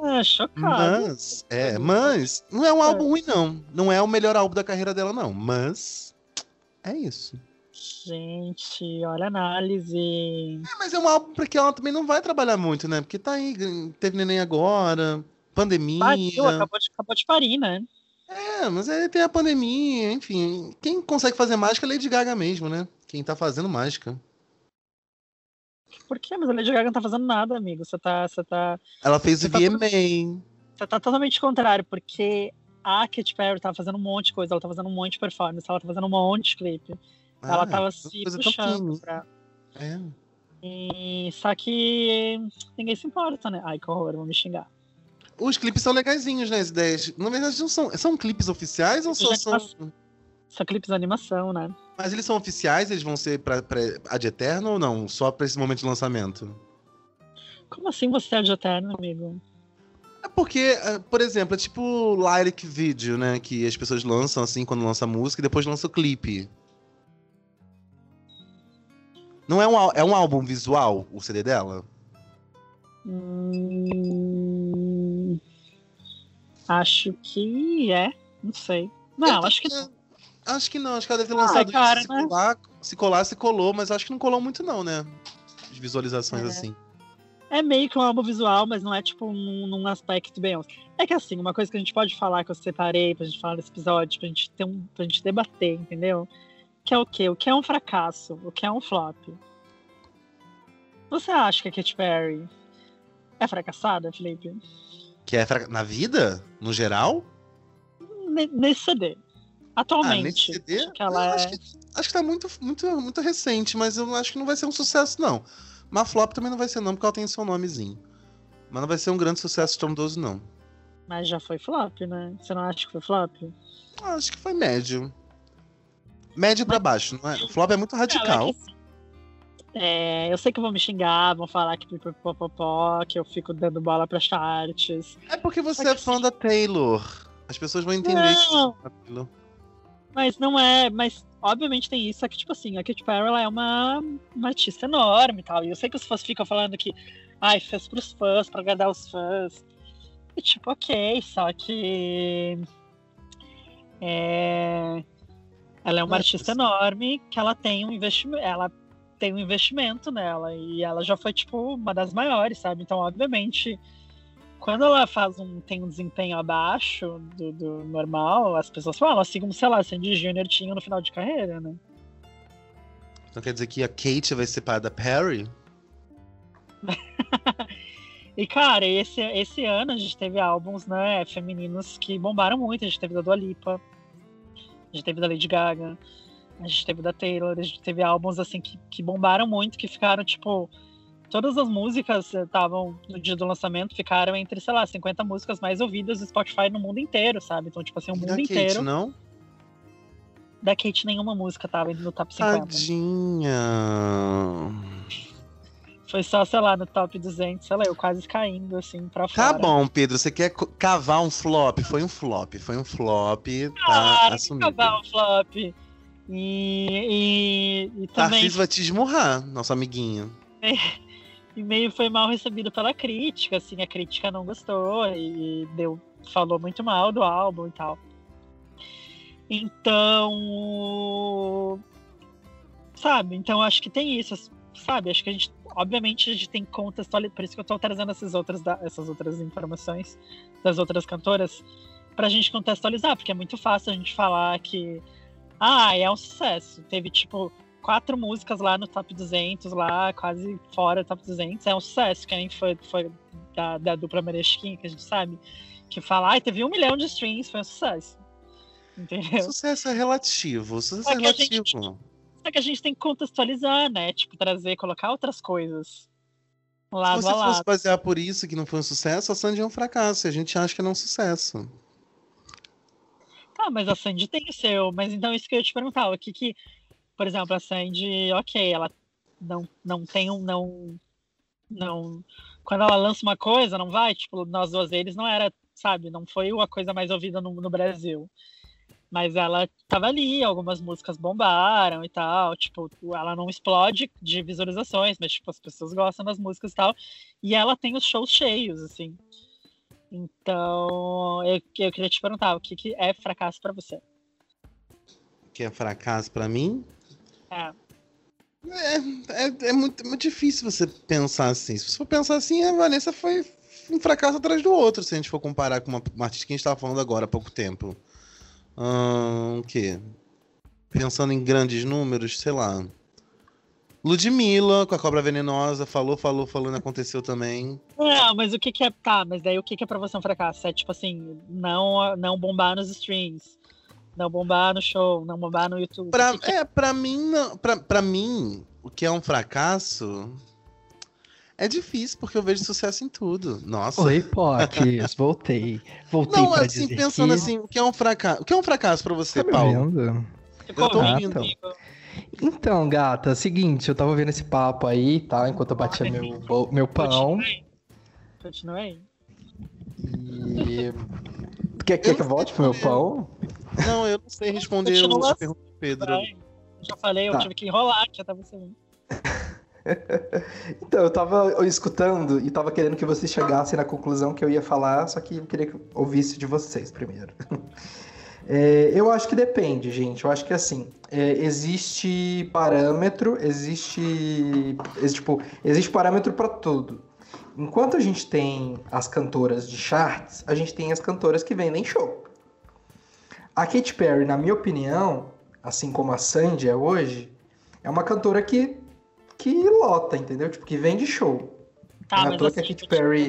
Ah, chocado. Mas, é, mas, não é um álbum ruim, não. Não é o melhor álbum da carreira dela, não. Mas, é isso. Gente, olha a análise. É, mas é um álbum pra que ela também não vai trabalhar muito, né? Porque tá aí, teve neném agora, pandemia. Pariu, acabou de, acabou de parir, né? É, mas aí tem a pandemia, enfim. Quem consegue fazer mágica é Lady Gaga mesmo, né? Quem tá fazendo mágica. Por quê? Mas a Lady Gaga não tá fazendo nada, amigo. Você tá, você tá, Ela fez o tá VMA. você tá totalmente contrário, porque a Katy Perry tá fazendo um monte de coisa, ela tá fazendo um monte de performance, ela tá fazendo um monte de clipe. ela Ah, tava se puxando pra. É. E... Só que ninguém se importa, né? Ai, que horror, vão me xingar. Os clipes são legaisinhos, né? As ideias. Na verdade, não são. São clipes oficiais ou só são. São clipes de animação, né? Mas eles são oficiais? Eles vão ser pra, pra Ad Eterno ou não? Só pra esse momento de lançamento? Como assim você é de eterno, amigo? É porque, eh, por exemplo, é tipo lyric video, né? Que as pessoas lançam assim quando lança a música e depois lança o clipe. Não é um, é um álbum visual o CD dela? Hum... Acho que é. Não sei. Não, acho que também- Acho que não, acho que ela deve ter Ah, lançado cara, isso. Se né? colar, se colar, se colou, mas acho que não colou muito, não, né? As visualizações É. assim. É meio que um álbum visual, mas não é tipo num, num aspecto bem. É que assim, uma coisa que a gente pode falar, que eu separei pra gente falar nesse episódio, pra gente ter um. pra gente debater, entendeu? Que é o quê? O que é um fracasso? O que é um flop? Você acha que a Katy Perry é fracassada, Felipe? Que é na vida? No geral? Ne- Nesse CD. Ah, Atualmente. nesse CD? Acho que ela Eu é. acho, que, acho que tá muito, muito, muito recente, mas eu acho que não vai ser um sucesso, não. Mas flop também não vai ser, não, porque ela tem seu nomezinho. Mas não vai ser um grande sucesso estrondoso, não. Mas já foi flop, né? Você não acha que foi flop? Ah, Acho que foi médio. Médio pra baixo, não é? O flop é muito radical. É que eu sei que vão me xingar, vão falar que pipopopó, que eu fico dando bola pra charts. É porque você é que fã assim- da Taylor. As pessoas vão entender que Não. é da Taylor. Mas não é. Mas obviamente tem isso, é que, tipo assim, a Katy Perry ela é uma, uma artista enorme e tal. E eu sei que os fãs ficam falando que ai, fez pros fãs, pra agradar os fãs. E tipo, ok, só que. É, ela é uma artista enorme que ela tem um investimento. Ela tem um investimento nela. E ela já foi, tipo, uma das maiores, sabe? Então, obviamente. Quando ela faz um, tem um desempenho abaixo do, do normal, as pessoas falam, assim como, sei lá, Sandy Júnior tinha no final de carreira, né? Então quer dizer que a Kate vai ser pai da Perry? (laughs) E, cara, esse, esse ano a gente teve álbuns, né, femininos que bombaram muito. A gente teve da Dua Lipa, a gente teve da Lady Gaga, a gente teve da Taylor, a gente teve álbuns, assim, que, que bombaram muito, que ficaram, tipo... Todas as músicas estavam, no dia do lançamento, ficaram entre, sei lá, 50 músicas mais ouvidas do Spotify no mundo inteiro, sabe? Então, tipo assim, o E mundo da Kate, inteiro. não? Da Kate, nenhuma música tava no top 50. Tadinha. Foi só, sei lá, no top 200, sei lá, eu quase caindo, assim, pra Tá fora. bom, Pedro, você quer cavar um flop? Foi um flop, foi um flop, tá Claro, que assumido. acabar o flop. E, e, e também Tarcísio vai te esmurrar, nosso amiguinho. (laughs) e meio foi mal recebido pela crítica, assim, a crítica não gostou e deu, falou muito mal do álbum e tal. Então, sabe, então acho que tem isso, sabe, acho que a gente, obviamente a gente tem que contextualizar, por isso que eu tô trazendo essas outras, essas outras informações das outras cantoras, pra gente contextualizar, porque é muito fácil a gente falar que, ah, é um sucesso, teve tipo quatro músicas lá no top 200, lá quase fora do top 200, é um sucesso, que nem foi, foi da, da dupla Merechkin, que a gente sabe, que fala, ai, teve um milhão de streams, foi um sucesso. Entendeu? Sucesso é relativo, sucesso é a gente- relativo. Só que a gente tem que contextualizar, né? Tipo, trazer, colocar outras coisas Se lado você a fosse basear por isso que não foi um sucesso, a Sandy é um fracasso. E a gente acha que não é um sucesso. Tá, mas a Sandy tem o seu. Mas então isso que eu ia te perguntar, o que que, por exemplo, a Sandy, ok, ela não, não tem um, não, não, quando ela lança uma coisa, não vai, tipo, nós duas eles não era, sabe, não foi a coisa mais ouvida no, no Brasil. Mas ela tava ali, algumas músicas bombaram e tal, tipo, ela não explode de visualizações, mas tipo, as pessoas gostam das músicas e tal, e ela tem os shows cheios, assim. Então, eu, eu queria te perguntar, o que, que é fracasso pra você? Que é fracasso pra mim? É. É, é, é muito, muito difícil você pensar assim. Se você for pensar assim, a Vanessa foi um fracasso atrás do outro, se a gente for comparar com uma, uma artista que a gente tava falando agora há pouco tempo. Ahn, o quê? Pensando em grandes números, sei lá. Ludmilla, com a cobra venenosa, falou, falou, falou, não aconteceu também. Não, mas o que que é. Tá, mas daí o que que é pra você um fracasso? É tipo assim, não, não bombar nos streams, não bombar no show, não bombar no YouTube. Pra, que que é, pra mim, não- pra, pra mim, o que é um fracasso é difícil, porque eu vejo sucesso em tudo. Nossa. Oi, Potes, voltei. Voltei Não, pra assim, dizer pensando que... assim, o que é um fracasso? O que é um fracasso pra você, Tá me Paulo? vendo? eu tô ouvindo. comigo? Então, gata, seguinte, eu tava ouvindo esse papo aí, tá? Enquanto eu batia meu, meu pão. Continuei. Continuei. E. Quer, quer que eu volte pro meu pão? Não, eu não sei responder as perguntas do Pedro. Vai. Já falei, eu Tá. tive que enrolar aqui até você vir. Então, eu tava escutando e tava querendo que vocês chegassem na conclusão que eu ia falar, só que eu queria que eu ouvisse de vocês primeiro. É, eu acho que depende, gente. Eu acho que assim, é, existe parâmetro, existe, existe, tipo, existe parâmetro para tudo. Enquanto a gente tem as cantoras de charts, a gente tem as cantoras que vendem show. A Katy Perry, na minha opinião, assim como a Sandy é hoje, é uma cantora que que lota, entendeu? Tipo, que vende show. Tá, Não é que a assim, Katy Perry-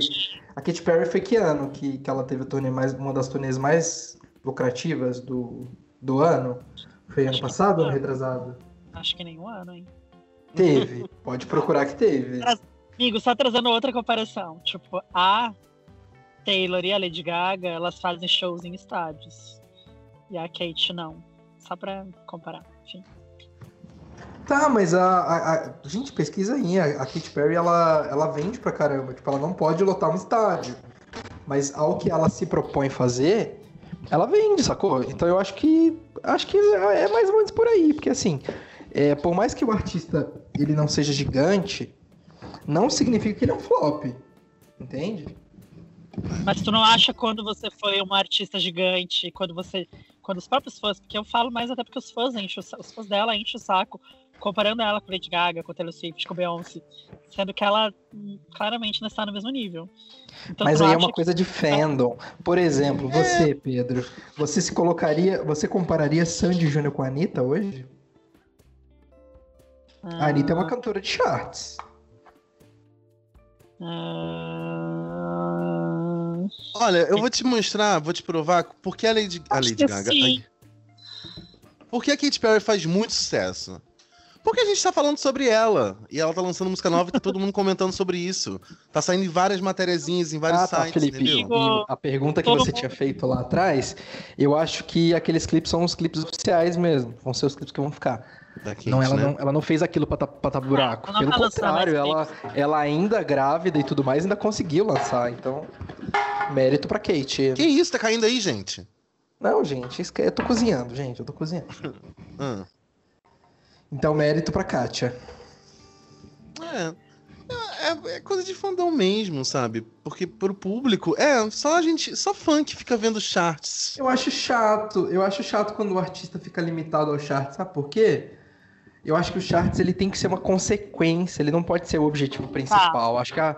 A Katy Perry foi que ano que, que ela teve a turnê mais, uma das turnês mais lucrativas do, do ano? Foi ano Acho passado ou ano retrasado? Acho que nenhum ano, hein? Teve. Pode procurar que teve. Amigo, só trazendo outra comparação. Tipo, a Taylor e a Lady Gaga, elas fazem shows em estádios. E a Kate não. Só pra comparar. Enfim. Tá, mas a, a, a- gente pesquisa aí, a, a Katy Perry ela, ela vende pra caramba, tipo, ela não pode lotar um estádio. Mas ao que ela se propõe fazer, ela vende, sacou? Então eu acho que acho que é mais ou menos por aí, porque assim, é, por mais que o artista ele não seja gigante, não significa que ele é um flop. Entende? Mas tu não acha quando você foi uma artista gigante, quando você. Quando os próprios fãs, porque eu falo mais até porque os fãs enchem os fãs dela enchem o saco, comparando ela com Lady Gaga, com Taylor Swift, com Beyoncé, sendo que ela claramente não está no mesmo nível. Então, Mas aí é uma coisa de fandom. Por exemplo, você, Pedro, você se colocaria, você compararia Sandy Júnior com a Anitta hoje? que- A Anitta é uma cantora de charts. Ah, Olha, eu vou te mostrar, vou te provar porque a Lady, a Lady que Gaga. sim. Ai. Por que a Katy Perry faz muito sucesso? Porque a gente tá falando sobre ela. E ela tá lançando música nova e tá todo mundo comentando sobre isso. Tá saindo em várias matériazinhas, em vários Ah, tá, sites, Felipe. entendeu? A pergunta que Todo você mundo- tinha feito lá atrás, eu acho que aqueles clipes são os clipes oficiais mesmo. Vão ser os clipes que vão ficar. Kate, não, ela, né? não, ela não fez aquilo pra, ta- pra tapar buraco. ela Pelo lançar contrário, ela, ela ainda grávida e tudo mais, ainda conseguiu lançar. Então, mérito pra Kate. Que isso, tá caindo aí, gente? Não, gente, eu tô cozinhando, gente, eu tô cozinhando. (laughs) Ah. Então, mérito pra Kátia. É. É, é coisa de fandom mesmo, sabe? Porque pro público, é, só a gente, só fã que fica vendo charts. Eu acho chato, eu acho chato quando o artista fica limitado ao chart, sabe por quê? Eu acho que o charts ele tem que ser uma consequência, ele não pode ser o objetivo principal. Acho que a,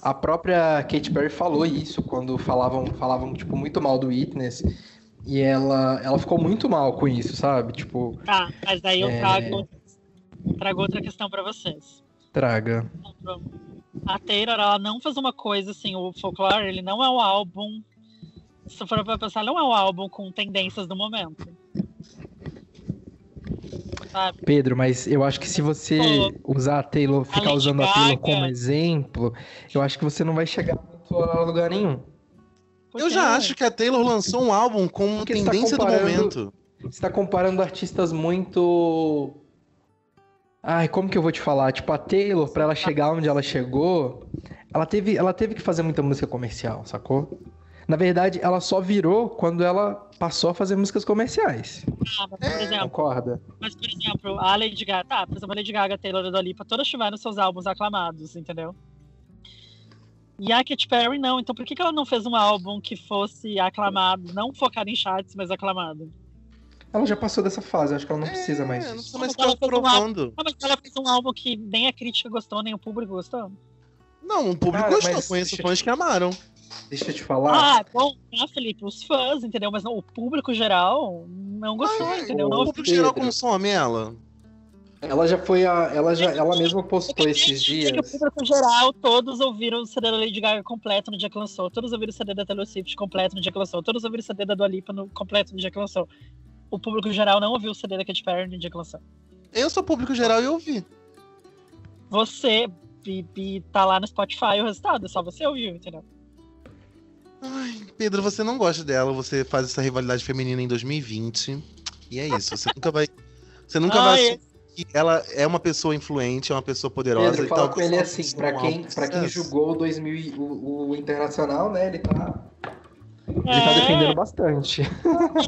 a própria Katy Perry falou isso quando falavam, falavam tipo muito mal do Witness. E ela, ela ficou muito mal com isso, sabe? Tipo, Tá, mas daí eu É. trago, trago outra questão pra vocês. traga. A Taylor, ela não fez uma coisa assim, o Folklore, ele não é um álbum. Se for pra pensar, não é um álbum com tendências do momento. Sabe? Pedro, mas eu acho que se você usar a Taylor, ficar Lady usando a Taylor Gaga. como exemplo, eu acho que você não vai chegar muito a lugar nenhum. Eu já acho que a Taylor lançou um álbum com Porque tá tendência do comparando- momento. Você tá comparando artistas muito. Ai, como que eu vou te falar? Tipo, a Taylor, pra ela chegar onde ela chegou, ela teve, ela teve que fazer muita música comercial, sacou? Na verdade, ela só virou quando ela passou a fazer músicas comerciais. Ah, mas, por exemplo, Concorda? mas, por exemplo, a Lady Gaga, tá, por exemplo, a Lady Gaga, a Taylor e a Dua Lipa, todas tiveram seus álbuns aclamados, entendeu? E a Katy Perry não, então por que, que ela não fez um álbum que fosse aclamado, não focado em charts, mas aclamado? Ela já passou dessa fase, acho que ela não precisa mais É, não precisa mais ela ficar fez um provando. Ah, mas ela fez um álbum que nem a crítica gostou, nem o público gostou. Não, o público Cara, gostou. Conheço fãs que amaram. Deixa eu te falar. Ah, bom, tá, Felipe, os fãs, entendeu? Mas não, o público geral não gostou, Ai, entendeu? o Não público geral Pedro. consome ela. Ela já foi a. Ela, já, ela mesma postou esses que o dias. público geral, todos ouviram o CD da Lady Gaga completo no dia que lançou. Todos ouviram o CD da Taylor Swift completo no dia que lançou. Todos ouviram o CD da Dua Lipa no completo no dia que lançou. O público geral não ouviu o CD da Katy Perry no dia que lançou. Eu sou público geral e eu ouvi. Você e, e tá lá no Spotify o resultado, é só você ouviu, entendeu? Ai, Pedro, você não gosta dela, você faz essa rivalidade feminina em 2020. E é isso, você nunca vai. Você nunca vai Ai, assumir que ela é uma pessoa influente, é uma pessoa poderosa Pedro, e fala com ele assim, pra quem, pra quem julgou o 2000, e- o, o Internacional, né? Ele tá, ele tá É. defendendo bastante. Eu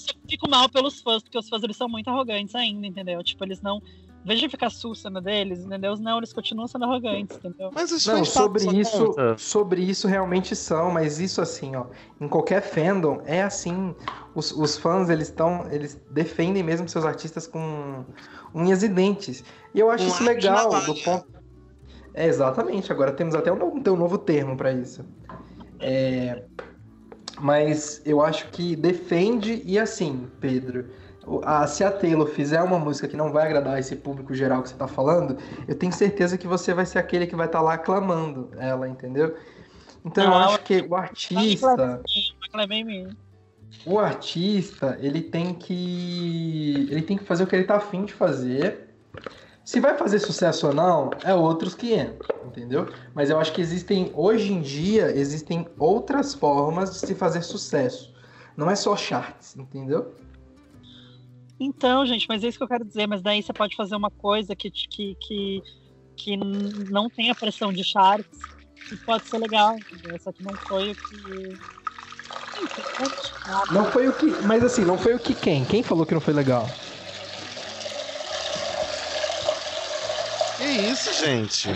só fico mal pelos fãs, porque os fãs eles são muito arrogantes ainda, entendeu? Tipo, eles não. Veja ficar sussa deles, entendeu? Não, eles continuam sendo arrogantes, entendeu? Mas os Não, sobre isso, conta. sobre isso realmente são, mas isso assim, ó, em qualquer fandom é assim. Os, os fãs eles estão, eles defendem mesmo seus artistas com unhas e dentes. E eu acho Com isso legal do ponto. É exatamente. Agora temos até um novo, tem um novo termo para isso. É, mas eu acho que defende e assim, Pedro. a- se a Taylor fizer uma música que não vai agradar esse público geral que você tá falando, eu tenho certeza que você vai ser aquele que vai estar lá aclamando ela, entendeu? Então eu Não, acho que o artista, Aclamei em mim. O artista, ele tem que ele tem que fazer o que ele tá afim de fazer. Se vai fazer sucesso ou não, é outros que entram, entendeu? Mas eu acho que existem, hoje em dia, existem outras formas de se fazer sucesso. Não é só charts, entendeu? Então, gente, mas é isso que eu quero dizer. Mas daí você pode fazer uma coisa que, que, que, que não tem a pressão de charts e pode ser legal, entendeu? Só que não foi o que. Não foi o que. Mas assim, não foi o que quem? Quem falou que não foi legal? Que isso, gente?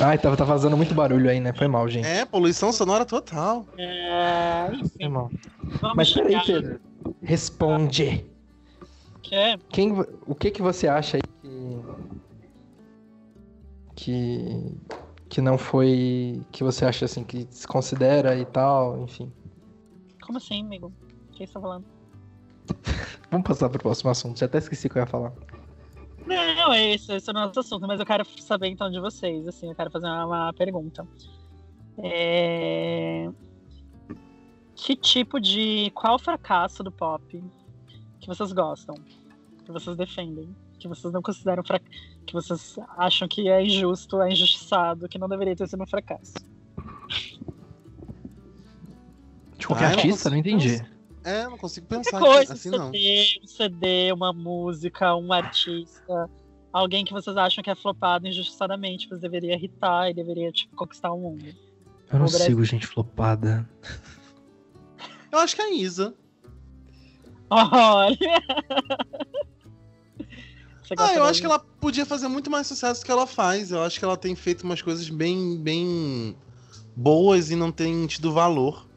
Ai, tava, tá vazando muito barulho aí, né? Foi mal, gente. É, poluição sonora total. É, Foi mal. vamos Mas peraí, Pedro. Responde. que é- Quem, o que que você acha aí que. Que. Que não foi. Que você acha assim, que se considera e tal, enfim. Como assim, amigo? O que você tá falando? Vamos passar pro próximo assunto. Já até esqueci o que eu ia falar. Não, é isso, esse é o nosso assunto, mas eu quero saber então de vocês, assim, eu quero fazer uma, uma pergunta. É... Que tipo de. Qual fracasso do pop que vocês gostam? Que vocês defendem? que vocês não consideram fra... que vocês acham que é injusto, é injustiçado, que não deveria ter sido um fracasso. De qualquer Ah, artista, não entendi. É, não consigo pensar coisa, assim, não. CD, um CD, uma música, um artista, alguém que vocês acham que é flopado injustiçadamente, mas deveria irritar e deveria tipo, conquistar o mundo. Eu não O sigo gente flopada. (laughs) Eu acho que é a Isa. Olha! (laughs) Ah, eu acho que ela podia fazer muito mais sucesso do que ela faz. Eu acho que ela tem feito umas coisas bem, bem boas e não tem tido valor.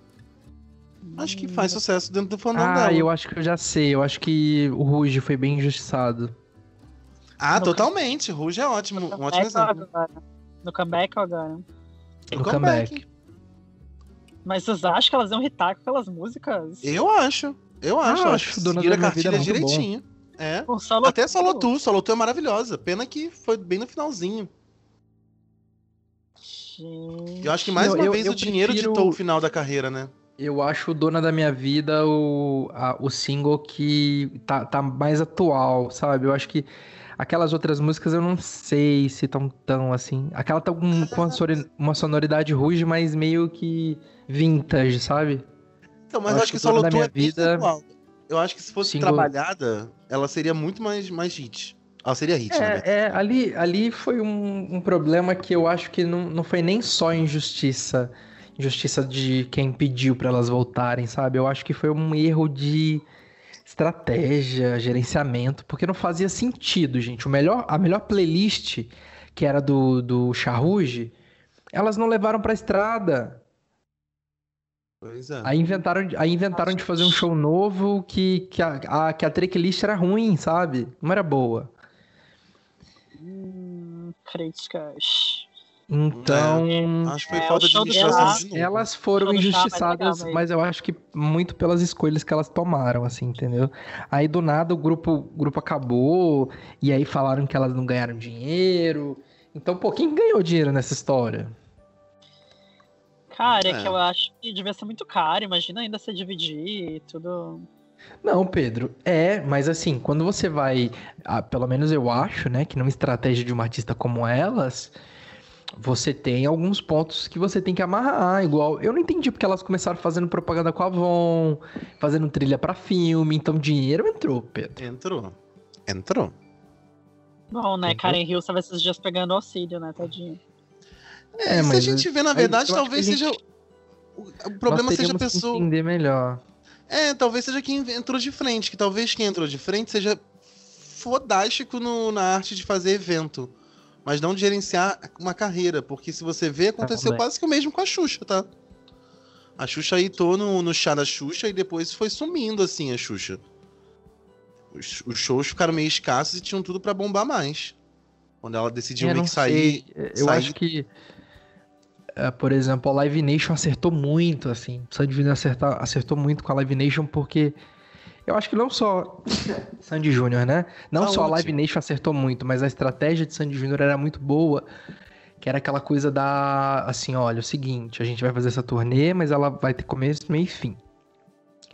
Acho que faz sucesso dentro do fandom Ah, dela. eu acho que eu já sei. Eu acho que o Ruge foi bem injustiçado. Ah, No totalmente. Ruge é ótimo, No um ótimo comeback exemplo. agora? No comeback ou agora? No comeback. Mas vocês acham que elas iam irritar com aquelas músicas? Eu acho. Eu acho. Ah, eu acho que seguiram a cartilha bom. direitinho. É. Com solo Até Solo Tu. Solo Tu é maravilhosa. Pena que foi bem no finalzinho. Gente. Eu acho que mais Não, uma eu- vez eu o dinheiro prefiro- ditou o final da carreira, né? Eu acho o Dona da Minha Vida o, a- o single que tá, tá mais atual, sabe? Eu acho que aquelas outras músicas eu não sei se estão tão assim. Aquela tá com, com uma sonoridade ruge, mas meio que vintage, sabe? Então, mas Eu acho acho que que Solo Minha é Vida- igual. Eu acho que se fosse Single- trabalhada, ela seria muito mais, mais hit. Ela seria hit, né? É, é, ali, ali foi um, um problema que eu acho que não, não foi nem só injustiça, injustiça de quem pediu pra elas voltarem, sabe? Eu acho que foi um erro de estratégia, gerenciamento, porque não fazia sentido, gente. O melhor, a melhor playlist, que era do, do Charruge, elas não levaram pra estrada. Pois é. Aí inventaram, aí inventaram de fazer um show novo que, que, a, a, que a tracklist era ruim, sabe? Não era boa. Hum, críticas. Então. Acho que foi É, falta o de novo. Elas foram mas injustiçadas, legal, mas eu acho que muito pelas escolhas que elas tomaram, assim, entendeu? Aí do nada o grupo, o grupo acabou, e aí falaram que elas não ganharam dinheiro. Então, pô, quem ganhou dinheiro nessa história? Cara, é É. que eu acho que devia ser muito caro. Imagina ainda se dividir e tudo. Não, Pedro, é, mas assim, quando você vai, ah, pelo menos eu acho, né, que numa estratégia de uma artista como elas, você tem alguns pontos que você tem que amarrar, igual, eu não entendi porque elas começaram fazendo propaganda com a Avon, fazendo trilha pra filme, então dinheiro entrou, Pedro. Entrou. Entrou. Bom, né? Entendeu? Karen Hill estava esses dias pegando auxílio, né, tadinho? É, se a mas gente vê, na verdade, talvez a seja. gente- O o problema Nós seja a teríamos que pessoa. entender melhor. É, talvez seja quem entrou de frente, que talvez quem entrou de frente seja fodástico no- na arte de fazer evento, mas não de gerenciar uma carreira, porque se você vê, aconteceu quase que o mesmo com a Xuxa, tá? A Xuxa hitou no, no chá da Xuxa e depois foi sumindo, assim, a Xuxa. Os, os shows ficaram meio escassos e tinham tudo pra bombar mais. Quando ela decidiu É, meio que sair. Eu sair- acho que, é, por exemplo, a Live Nation acertou muito, assim. O Sandy acertar- acertou muito com a Live Nation porque eu acho que não só (laughs) Sandy Júnior, né? Não só a Saúde. Live Nation acertou muito, mas a estratégia de Sandy Júnior era muito boa. Que era aquela coisa da, assim, olha, o seguinte, a gente vai fazer essa turnê, mas ela vai ter começo, meio e fim.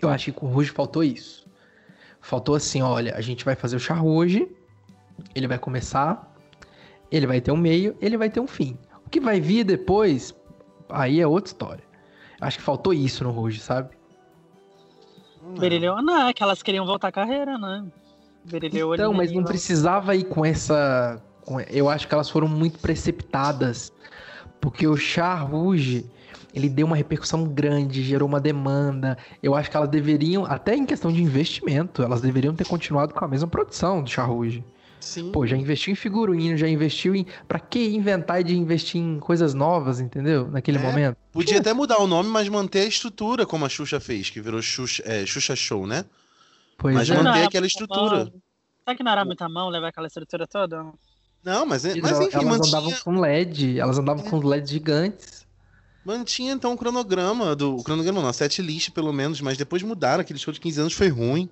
Eu acho que com o Ruge faltou isso. Faltou assim, olha, a gente vai fazer o Charruge, ele vai começar, ele vai ter um meio, ele vai ter um fim. O que vai vir depois, aí é outra história. Acho que faltou isso no Ruge, sabe? Hum, Berilhão, né? Que elas queriam voltar à carreira, né? Berilhão, Então, mas não precisava ir com essa. com- Eu acho que elas foram muito precipitadas. Porque o Char Rouge, ele deu uma repercussão grande, gerou uma demanda. Eu acho que elas deveriam, até em questão de investimento, elas deveriam ter continuado com a mesma produção do Char Rouge. Sim. Pô, já investiu em figurino, já investiu em. Pra que inventar de investir em coisas novas, entendeu? Naquele É. momento. Podia até mudar o nome, mas manter a estrutura como a Xuxa fez, que virou Xuxa, é, Xuxa Show, né? Pois Mas é. manter era aquela estrutura. mão. Será que não era muita mão levar aquela estrutura toda? Não, mas, é- Elas- mas enfim, elas mantinha, andavam com LED, elas andavam com LEDs gigantes. mantinha então o cronograma do. O cronograma não, a set list pelo menos, mas depois mudaram, aquele show de 15 anos foi ruim.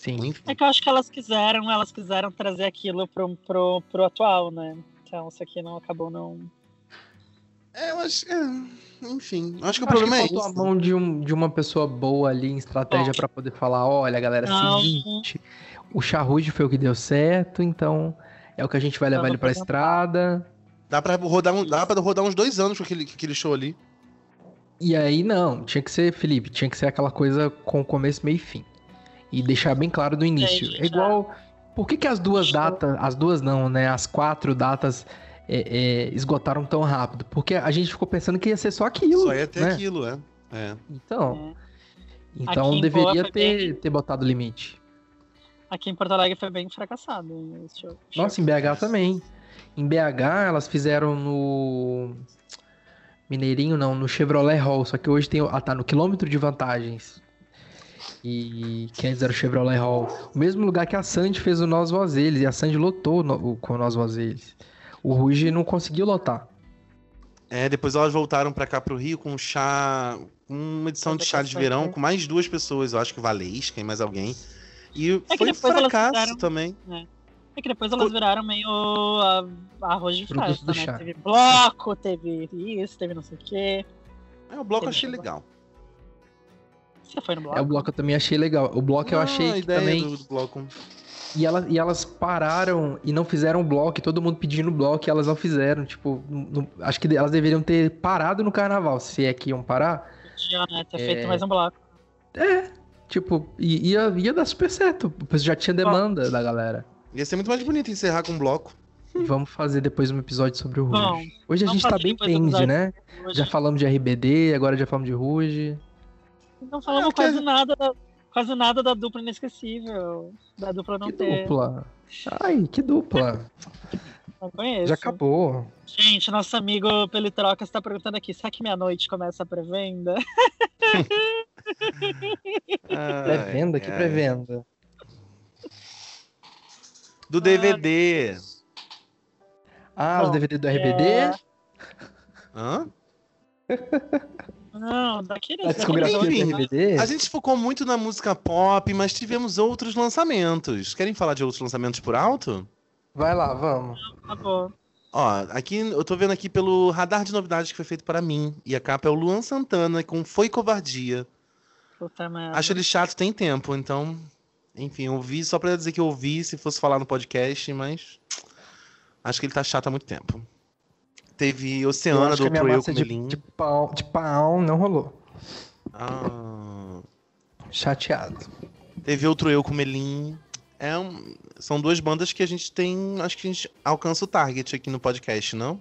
Sim. Enfim. É que eu acho que elas quiseram, elas quiseram trazer aquilo pro, pro, pro atual, né? Então isso aqui não acabou não. É, eu acho. É, enfim, acho que o Acho problema é faltou a isso. mão de, um, de uma pessoa boa ali em estratégia pra poder falar, olha, galera, Não. seguinte, o Charrude foi o que deu certo, então é o que a gente vai levar Vamos ele pra estrada. Dá pra rodar, um, dá pra rodar uns dois anos com aquele, com aquele show ali. E aí, não, tinha que ser, Felipe, tinha que ser aquela coisa com começo, meio e fim. E deixar bem claro do início. gente, É igual. Por que, que as duas datas, as duas não, né? As quatro datas é, é, esgotaram tão rápido? Porque a gente ficou pensando que ia ser só aquilo. Só ia ter né? aquilo, é. É. Então, É. então Aqui deveria ter, bem- ter botado limite. Aqui em Porto Alegre foi bem fracassado esse show. Nossa, em BH também. Em BH elas fizeram no Mineirinho não, no Chevrolet Hall, só que hoje tem, ah tá, no quilômetro de vantagens. E que antes era o Chevrolet Hall. O mesmo lugar que a Sandy fez o Nós Vozeles, e a Sandy lotou no- o- com o Nós Vozeles. O Ruge não conseguiu lotar. É, depois elas voltaram pra cá pro Rio com um chá. Uma edição de chá de verão com mais duas pessoas, eu acho que Valesca e mais alguém. E É foi um fracasso fizeram- também. É que depois elas viraram meio a, arroz de festa, né? chá. Teve bloco, teve isso, teve não sei o quê. É, o bloco eu Sim, achei chegou. legal. Você foi no bloco? É o bloco eu também achei legal. O bloco eu Não, achei a que ideia também. do, bloco. E, ela, e elas pararam e não fizeram bloco, todo mundo pedindo bloco e elas não fizeram. Tipo, não- acho que elas deveriam ter parado no carnaval, se é que iam parar. Podia, né? Ter É. feito mais um bloco. Tipo, i- ia, ia dar super certo. Pois já tinha demanda da galera. Ia ser muito mais bonito encerrar com um bloco. Vamos fazer depois um episódio sobre o Ruge. Bom, Hoje a gente tá bem pende, né? Já falamos de RBD, agora já falamos de Ruge. Não falamos É, quase que- nada da, quase nada da dupla inesquecível. Da dupla não Que ter. dupla. Ai, que dupla. Não conheço. Já acabou. Gente, nosso amigo Pelitroca está perguntando aqui: será que meia-noite começa a pré-venda? (laughs) Pré-venda? Que pré-venda? Do DVD. Ah, os Bom, DVD do RBD? é. Hã? (laughs) Não, daqueles. A discografia do Enfim, RBD? A gente focou muito na música pop, mas tivemos outros lançamentos. Querem falar de outros lançamentos por alto? Vai lá, vamos. Acabou. Ó, aqui eu tô vendo aqui pelo radar de novidades que foi feito para mim. E a capa é o Luan Santana com Foi Covardia. Puta merda. Acho ele chato tem tempo, então. Enfim, eu ouvi só pra dizer que eu ouvi se fosse falar no podcast, mas. Acho que ele tá chato há muito tempo. Teve Oceana do que a minha Outro Eu massa com de, de, pau, de pau não rolou. Ah, Chateado. teve Outro Eu com Melim. É um- São duas bandas que a gente tem. Acho que a gente alcança o target aqui no podcast, não?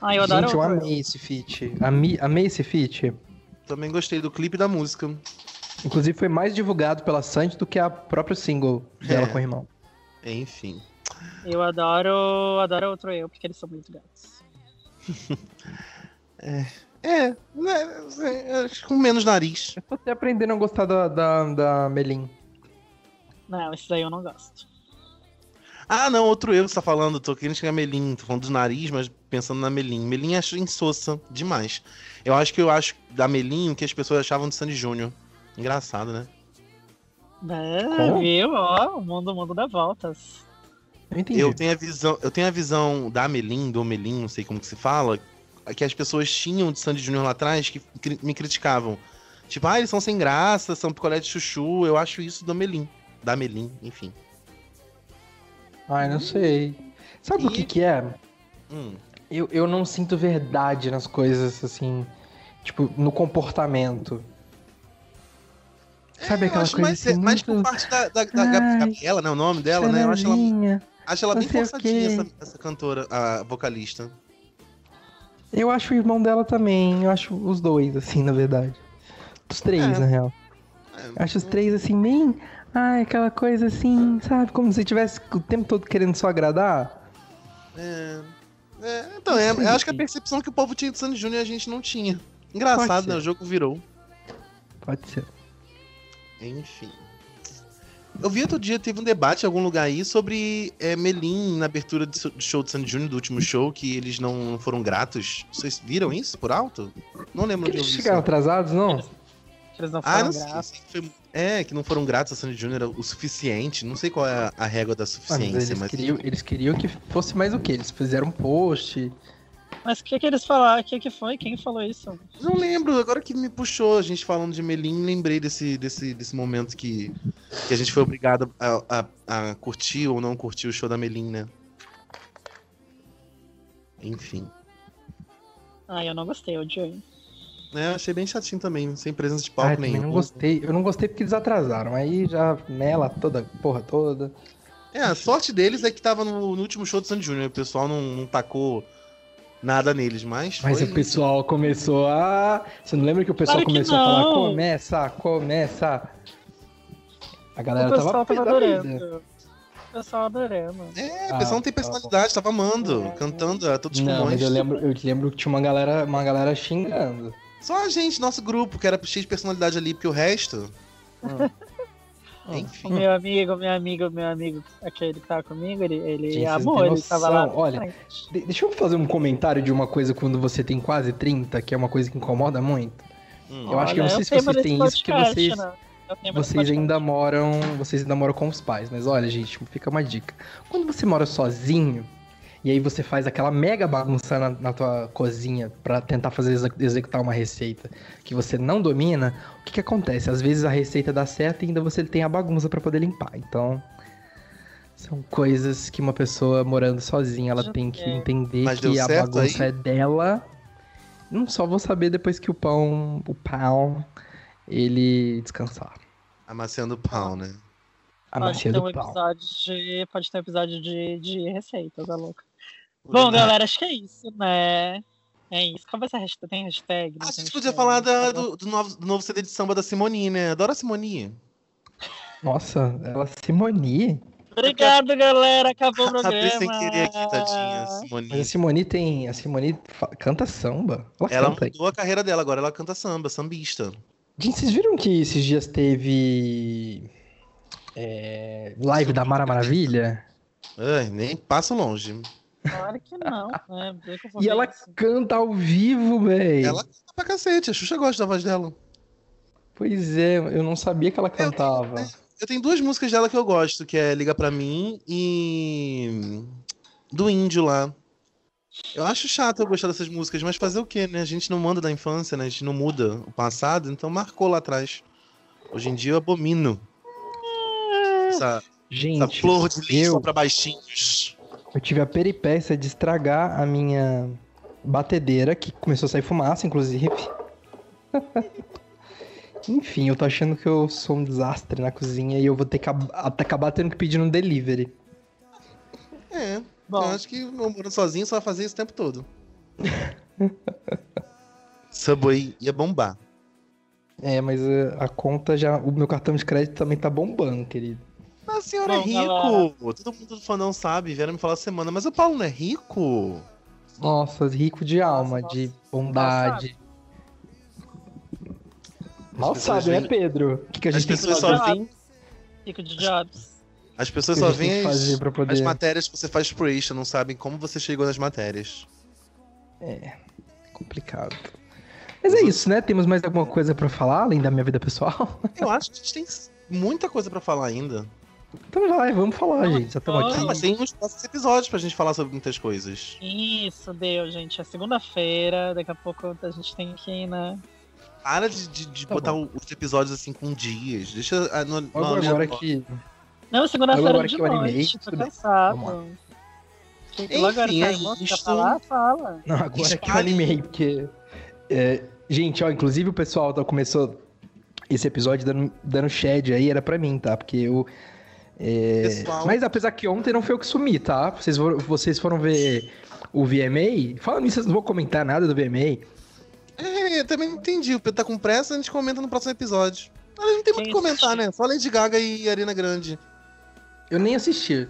Ah, eu adoro Gente, eu amei esse feat. Ami- amei esse feat. Também gostei do clipe e da música. Inclusive foi mais divulgado pela Sandy do que a própria single dela É. com o irmão. Enfim. Eu adoro, adoro outro eu, porque eles são muito gatos. (laughs) É, né, acho que com menos nariz. Eu tô até aprendendo a gostar da, da, da Melim. Não, esses aí eu não gosto. Ah, não, outro eu que você tá falando. Tô querendo chegar a Melim. Tô falando do nariz, mas pensando na Melim. Melim acho insossa demais. Eu acho que eu acho da Melim o que as pessoas achavam de Sandy Júnior. Engraçado, né? É, Como? viu? Ó, o mundo, o mundo dá voltas. Eu entendi. Eu tenho a visão, eu tenho a visão da Melim, do Melim, não sei como que se fala, que as pessoas tinham de Sandy Júnior lá atrás que me criticavam. Tipo, ah, eles são sem graça, são picolé de chuchu. Eu acho isso do Melim. Da Melim, enfim. Ai, não sei. Sabe o E- que que é? Hum. Eu, eu não sinto verdade nas coisas, assim, tipo, no comportamento. Sabe É, aquela coisa mais, assim, mais por muito... parte da, da, da Ai, Gabriela, né? O nome dela, né? Eu acho ela. Acho ela bem forçadinha, quê. essa, essa cantora, a vocalista. Eu acho o irmão dela também, eu acho os dois, assim, na verdade. Os três, É. na real. É, acho os três, assim, bem... Ai, aquela coisa assim, sabe? Como se tivesse o tempo todo querendo só agradar. É, é, então, é, eu acho que a percepção que o povo tinha de Sandy Júnior a gente não tinha. Engraçado, né? O jogo virou. Pode ser. Enfim. Eu vi outro dia, teve um debate em algum lugar aí sobre é, Melim na abertura de show de Sandy Júnior, do último show, que eles não, não foram gratos. Vocês viram isso por alto? Não lembro Porque onde eu eles isso. chegaram atrasados, não? Eles não Ah, foram não sei. graças. sei que foi- É, que não foram gratos a Sandy Júnior o suficiente. Não sei qual é a, a régua da Ah, mas suficiência, eles, mas. queriam, eles queriam que fosse mais o quê? Eles fizeram um post. Mas o que, que eles falaram? O que, que foi? Quem falou isso? Não lembro, agora que me puxou a gente falando de Melim, lembrei desse, desse, desse momento que, que a gente foi obrigado a, a, a curtir ou não curtir o show da Melim, né? Enfim. Ah, eu não gostei, eu odiei. É, achei bem chatinho também, sem presença de palco Ah, eu nenhum. não gostei. Eu não gostei porque eles atrasaram. Aí já mela toda, porra toda. É, a sorte deles é que tava no, no último show do Sandy Júnior, o pessoal não, não tacou nada neles, mas. Mas foi... o pessoal começou a. Você não lembra que o pessoal Claro que começou a falar: não. começa, começa. A galera o pessoal tava, tava adorando. O pessoal adorando. É, o Ah, pessoal não tem tá personalidade, tava amando, É. cantando a todos os Não, mas pulmões. eu lembro, eu lembro que tinha uma galera, uma galera xingando. Só a gente, nosso grupo, que era cheio de personalidade ali, porque o resto. Hum. Enfim. meu amigo, meu amigo, meu amigo, aquele que tava comigo, ele, ele Gente, amou, não ele tava lá. Olha, De- deixa eu fazer um comentário de uma coisa quando você tem quase 30, que é uma coisa que incomoda muito. Hum. Eu acho que eu não sei se vocês têm isso, porque vocês- nesse Vocês ainda moram. Vocês ainda moram com os pais, mas olha, gente, fica uma dica. Quando você mora sozinho, e aí você faz aquela mega bagunça na, na tua cozinha pra tentar fazer exe- executar uma receita que você não domina, o que que acontece? Às vezes a receita dá certo e ainda você tem a bagunça pra poder limpar. Então, são coisas que uma pessoa morando sozinha, ela Já tem que é. entender Mas que a bagunça aí? é dela. Não só vou saber depois que o pão, o pão, ele descansar. Amaciando pau, né? A Pode ter um episódio de. Pode ter um episódio de, de receitas, é louco. Bom, galera, acho que é isso, né? É isso. Qual vai ser a hashtag? Tem hashtag? Não A tem gente podia hashtag? falar da- do, do novo, do novo CD de samba da Simone, né? Adoro a Simone. Nossa, ela Simone. Obrigado, galera. Acabou o (laughs) programa. Abri sem querer aqui, tadinha. Simone. Mas a Simone tem. A Simone fa- canta samba. Ela, Ela canta. mudou a carreira dela, agora ela canta samba, sambista. Gente, vocês viram que esses dias teve. é, live da Mara Maravilha? Ai, nem passa longe. Claro que não, né? Eu E ela isso. canta ao vivo, véi. Ela canta pra cacete, a Xuxa gosta da voz dela. Pois é, eu não sabia que ela cantava. Eu tenho duas músicas dela que eu gosto, que é Liga Pra Mim e. Do Índio lá. Eu acho chato eu gostar dessas músicas, mas fazer o quê, né? A gente não manda da infância, né? A gente não muda o passado, então marcou lá atrás. Hoje em dia eu abomino essa, essa Gente, flor de lixo eu, pra baixinhos. Eu tive a peripécia de estragar a minha batedeira, que começou a sair fumaça, inclusive. (laughs) Enfim, eu tô achando que eu sou um desastre na cozinha e eu vou ter que acabar tendo que pedir no delivery. É, Bom, eu acho que eu morando sozinho só fazer isso o tempo todo. (laughs) Subway ia bombar. É, mas eh, a conta já. O meu cartão de crédito também tá bombando, querido. Mas a senhora é Bom, rico! Todo mundo do fandão sabe, vieram me falar semana, mas o Paulo não é rico? Nossa, rico de alma, Nossa, de bondade. Mal As sabe, né, Pedro? O que, que a As gente tem que pessoas fazer? só veem, Rico de Jobs. as O pessoas só veem as, pra as poder. matérias que você faz pro Extra, não sabem como você chegou nas matérias. Complicado. Mas é isso, né? Temos mais alguma coisa pra falar além da minha vida pessoal? Eu acho que a gente tem muita coisa pra falar ainda. Então vai, vamos falar, gente. Já estamos. Ah, aqui. mas tem uns próximos episódios pra gente falar sobre muitas coisas. Isso, deu, gente. É segunda-feira, daqui a pouco a gente tem que ir, né? Para de, de- de Tá botar os episódios assim com dias. Deixa a- no, no, Logo no- agora que. Não, segunda-feira agora de animei, noite, tô bem. cansado. Agora Enfim, tá é isto. falar? Fala. Não, agora que eu animei, porque. é, gente, ó, inclusive o pessoal tá- começou esse episódio dando, dando shed aí, era pra mim, tá? Porque eu. É, Pessoal. Mas apesar que ontem não foi eu que sumi, tá? Vocês foram, vocês foram ver o VMA? Falando nisso, vocês não vão comentar nada do VMA. É, eu também não entendi. O Pedro tá com pressa, a gente comenta no próximo episódio. Mas não tem muito o que comentar, né? Só Lady Gaga e Arena Grande. Eu nem assisti.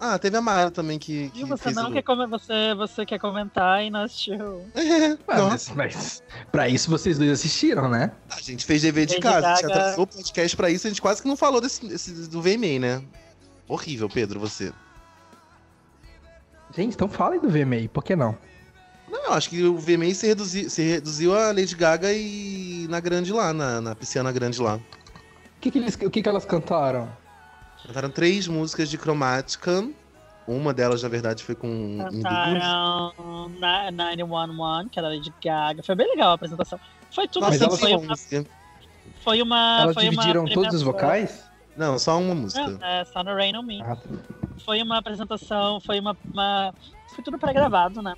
Ah, teve a Mara também que. que E você fez não o- quer come- você, você quer comentar e não assistiu. É, não. mas, mas pra isso vocês dois assistiram, né? A gente fez dever de Lady casa, a gente Gaga. atrasou o podcast pra isso, a gente quase que não falou desse, desse- do VMA, né? Horrível, Pedro, você. Gente, então falem do VMA, por que não? Não, eu acho que o VMA se, reduzi, se reduziu a Lady Gaga e na grande lá, na, na pisciana grande lá. O que, que, eles, o que, que elas cantaram? Cantaram três músicas de Chromatica Uma delas, na verdade, foi com. Cantaram na- 911, que era Lady Gaga. Foi bem legal a apresentação. Foi tudo Mas assim, foi uma, música. foi uma. Elas foi uma dividiram todos os vocais? Não, só uma Não, música. é só no Rain on Me. Ah, tá. Foi uma apresentação, foi uma. uma- foi tudo pré-gravado, né?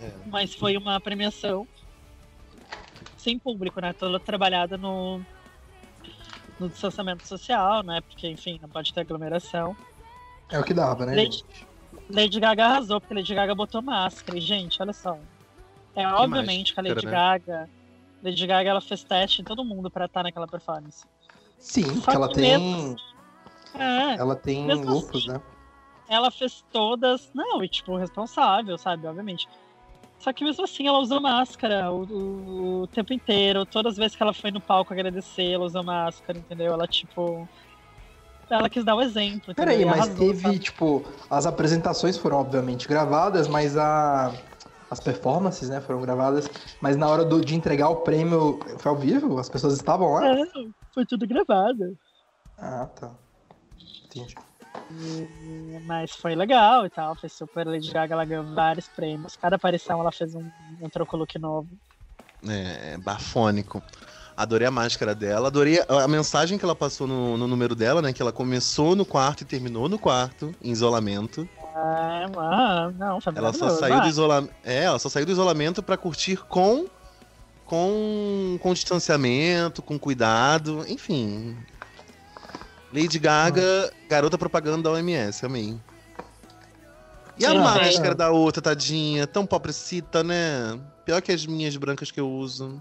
É. Mas foi uma premiação sem público, né? Toda trabalhada no, no distanciamento social, né? Porque, enfim, não pode ter aglomeração. É o que dava, né? Lady, gente? Lady Gaga arrasou, porque Lady Gaga botou máscara. E, gente, olha só. É obviamente que a Lady né? Gaga. Lady Gaga ela fez teste em todo mundo pra estar naquela performance. Sim, Só porque ela que tem. mesmo É, Ela tem lupus, assim, né? ela fez todas. Não, e tipo, responsável, sabe? Obviamente. Só que mesmo assim ela usou máscara o, o- o tempo inteiro. Todas as vezes que ela foi no palco agradecer, ela usou máscara, entendeu? Ela, tipo. Ela quis dar o exemplo. entendeu? Peraí, mas arrasou, teve, sabe? tipo, as apresentações foram obviamente gravadas, mas a. As performances, né, foram gravadas, mas na hora do- de entregar o prêmio foi ao vivo? As pessoas estavam lá? Não, foi tudo gravado. Ah, tá. Entendi. E- Mas foi legal e tal. Foi super Lady Gaga, ela ganhou vários prêmios. Cada aparição ela fez um, um troco look novo. É, bafônico. Adorei a máscara dela, adorei a mensagem que ela passou no, no número dela, né? Que ela começou no quarto e terminou no quarto, em isolamento. Ah, ah, não, foi Ela só saiu do isolamento. É, ela só saiu do isolamento pra curtir com, com com distanciamento, com cuidado, enfim. Lady Gaga, garota propaganda da OMS, amei. E a Sim, máscara sim. da outra, tadinha, tão pobrecita, né? Pior que as minhas brancas que eu uso.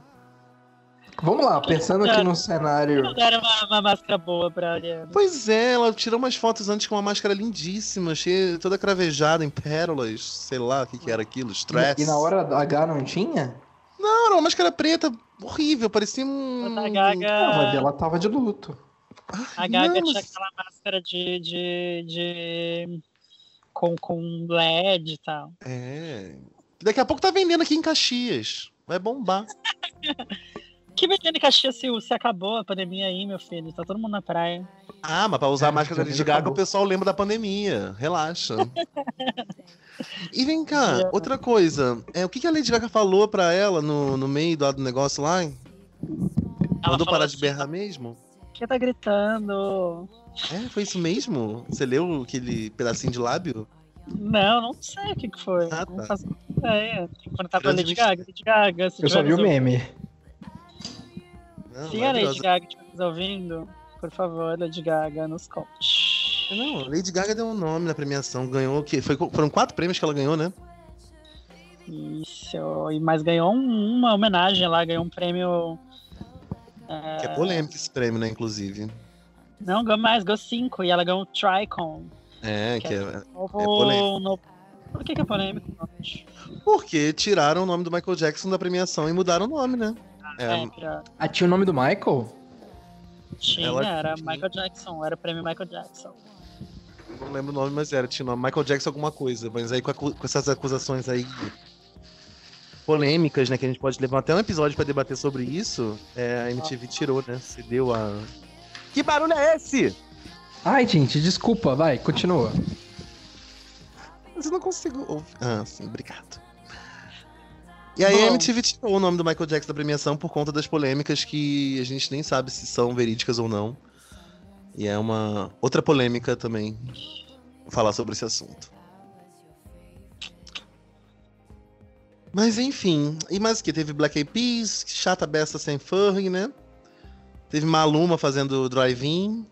Vamos lá, pensando aqui no cenário. Não deram uma, uma máscara boa pra Ariana. Pois é, ela tirou umas fotos antes com uma máscara lindíssima, cheia, toda cravejada em pérolas, sei lá o que, que era aquilo, stress. E na hora da H não tinha? Não, era uma máscara preta horrível, parecia um. A Não, mas Gaga, ela tava de luto. A Gaga Não, tinha mas- aquela máscara de. de, de... Com, com LED e tal. É. Daqui a pouco tá vendendo aqui em Caxias. Vai bombar. (laughs) Que vendendo em Caxias se, se acabou a pandemia aí, meu filho? Tá todo mundo na praia. Ah, mas pra usar É, a máscara Lady Gaga, acabou. o pessoal lembra da pandemia. Relaxa. (laughs) e vem cá, outra coisa. É, o que, que a Lady Gaga falou pra ela no, no meio do, do negócio lá? Ela Mandou parar de assim, berrar mesmo? Quem tá gritando? É, foi isso mesmo? Você leu aquele pedacinho de lábio? Não, não sei o que, que foi. Ah, não tá. faço ideia. Tem que perguntar pra Lady Gaga. Lady Gaga, se Eu só vi o meme. Não, Se a Lady. Gaga estiver nos ouvindo, por favor, Lady Gaga, nos conte. Não, Lady Gaga deu um nome na premiação, ganhou o quê? Foi, foram quatro prêmios que ela ganhou, né? Isso, e mas ganhou um- uma homenagem lá, ganhou um prêmio. É, Que é polêmico esse prêmio, né, inclusive. Não, ganhou mais, ganhou cinco, e ela ganhou um Tricon. É, Que que é- é. Novo, É polêmico. novo- Por que, que é polêmico? Porque tiraram o nome do Michael Jackson da premiação e mudaram o nome, né? É, É, pra- Ah, tinha o nome do Michael? tinha, Ela era. Michael Jackson, era o prêmio Michael Jackson. não lembro o nome, mas era, tinha o nome Michael Jackson alguma coisa. Mas aí com, acu- com essas acusações aí polêmicas, né, que a gente pode levar até um episódio pra debater sobre isso, é, a MTV tirou, né? Cedeu a. Que barulho é esse? Ai, gente, desculpa, vai, continua. Mas eu não consigo ouvir. Ah, sim, obrigado. E aí a Bom. MTV tirou o nome do Michael Jackson da premiação por conta das polêmicas que a gente nem sabe se são verídicas ou não. E é uma outra polêmica também falar sobre esse assunto. Mas enfim, e mais o que? Teve Black Eyed Peas, Chata Besta Sem Furry, né? Teve Maluma fazendo drive-in.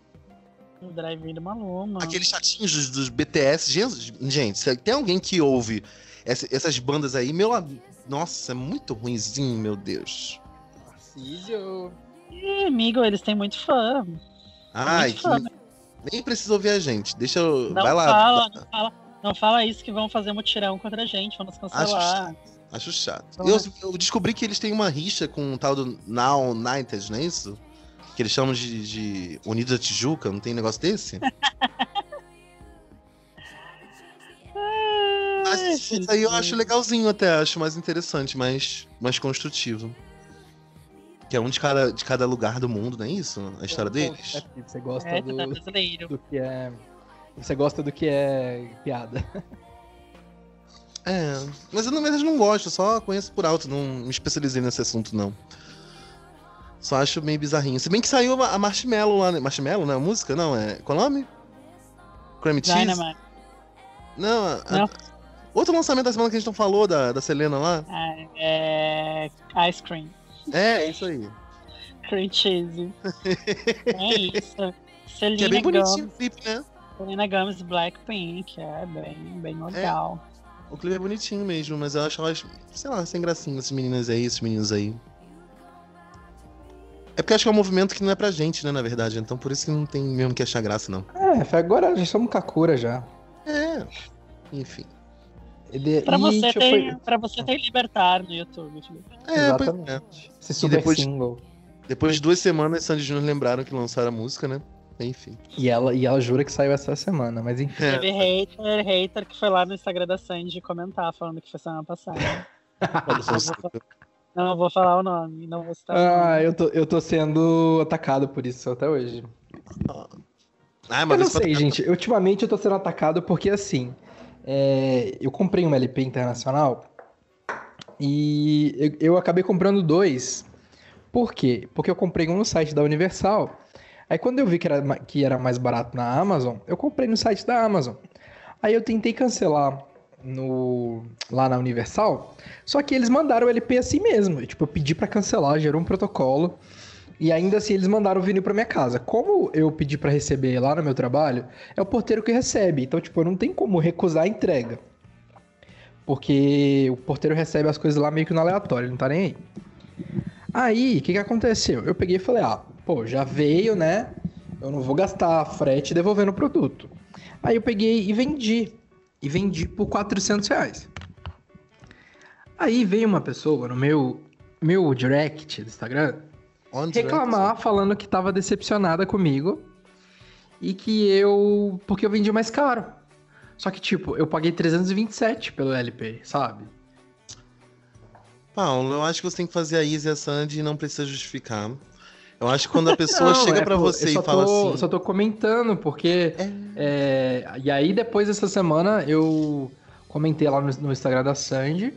O drive do Maluma. Aqueles chatinhos dos, dos BTS. Jesus, Gente, se tem alguém que ouve essa- essas bandas aí, meu. Nossa, é muito ruinzinho, meu Deus. Tarcísio. Ih, amigo, eles têm muito fã. Ai, muito fã. que... nem precisa ouvir a gente. Deixa eu. Não Vai lá. fala, não fala, não fala isso que vão fazer mutirão contra a gente, vão nos Acho cancelar. chato. Acho chato. Então, Eu, eu descobri que eles têm uma rixa com o tal do Now United, não é isso? Que eles chamam de, de Unidos da Tijuca, não tem negócio desse? (laughs) Ai, isso aí eu acho legalzinho até, acho mais interessante, mais, mais construtivo. Que é um de cada, de cada lugar do mundo, não é isso? A história deles? Você gosta É, do, tá brasileiro. do que é Você gosta do que é piada. É, mas eu na verdade não gosto, só conheço por alto, não me especializei nesse assunto, não. Só acho meio bizarrinho. Se bem que saiu a Marshmallow lá, né? Marshmallow, né? A música? Não, é. Qual é o nome? Cream Cheese? Dynamite. Não, a- Não. outro lançamento da semana que a gente não falou, da, da Selena lá. É, é Ice Cream. É, é isso aí. Cream cheese. (laughs) é isso. Que é Selena bem bonitinho Gomez, o clipe, né? Selena Gomez Blackpink. É bem, bem legal. O clipe é bonitinho mesmo, mas eu acho elas, sei lá, sem gracinha, essas meninas aí, esses meninos aí. É porque eu acho que é um movimento que não é pra gente, né, na verdade. Então por isso que não tem mesmo que achar graça, não. É, agora já somos Kakura já. É. Enfim. Ele, Pra e, você, tipo, tem, pra você tem Libertar no YouTube, Felipe. É, pois é. Exatamente. Esse super depois- single. Depois de duas semanas, Sandy Júnior lembraram que lançaram a música, né? Enfim. E ela, e ela jura que saiu essa semana, mas enfim. É. Teve hater, hater que foi lá no Instagram da Sandy comentar, falando que foi semana passada. Não vou, não vou falar o nome, não vou citar o nome. Ah, eu tô, eu tô sendo atacado por isso até hoje. Ah, Eu mas não isso sei, gente. Ultimamente eu tô sendo atacado porque, assim, é, eu comprei um LP internacional e eu, eu acabei comprando dois. Por quê? Porque eu comprei um no site da Universal. Aí quando eu vi que era, que era mais barato na Amazon, eu comprei no site da Amazon. Aí eu tentei cancelar no, lá na Universal, só que eles mandaram o LP assim mesmo. Eu, tipo, eu pedi pra cancelar, gerou um protocolo. E ainda assim eles mandaram o vinil pra minha casa. Como eu pedi pra receber lá no meu trabalho, é o porteiro que recebe. Então, tipo, não tem como recusar a entrega. Porque o porteiro recebe as coisas lá meio que no aleatório, não tá nem aí. Aí, o que que aconteceu? Eu peguei e falei, ah, pô, já veio, né? Eu não vou gastar frete devolvendo o produto. Aí eu peguei e vendi. E vendi por 400 reais. Aí veio uma pessoa no meu, meu direct do Instagram On direct. reclamar falando que tava decepcionada comigo e que eu. porque eu vendi mais caro. Só que, tipo, eu paguei 327 pelo LP, sabe? Paulo, eu acho que você tem que fazer a Easy e a Sandy e não precisa justificar. Eu acho que quando a pessoa Não, chega é, pra pô, você e fala tô- assim. Só tô comentando, porque. é, e aí, depois dessa semana, eu comentei lá no, no Instagram da Sandy,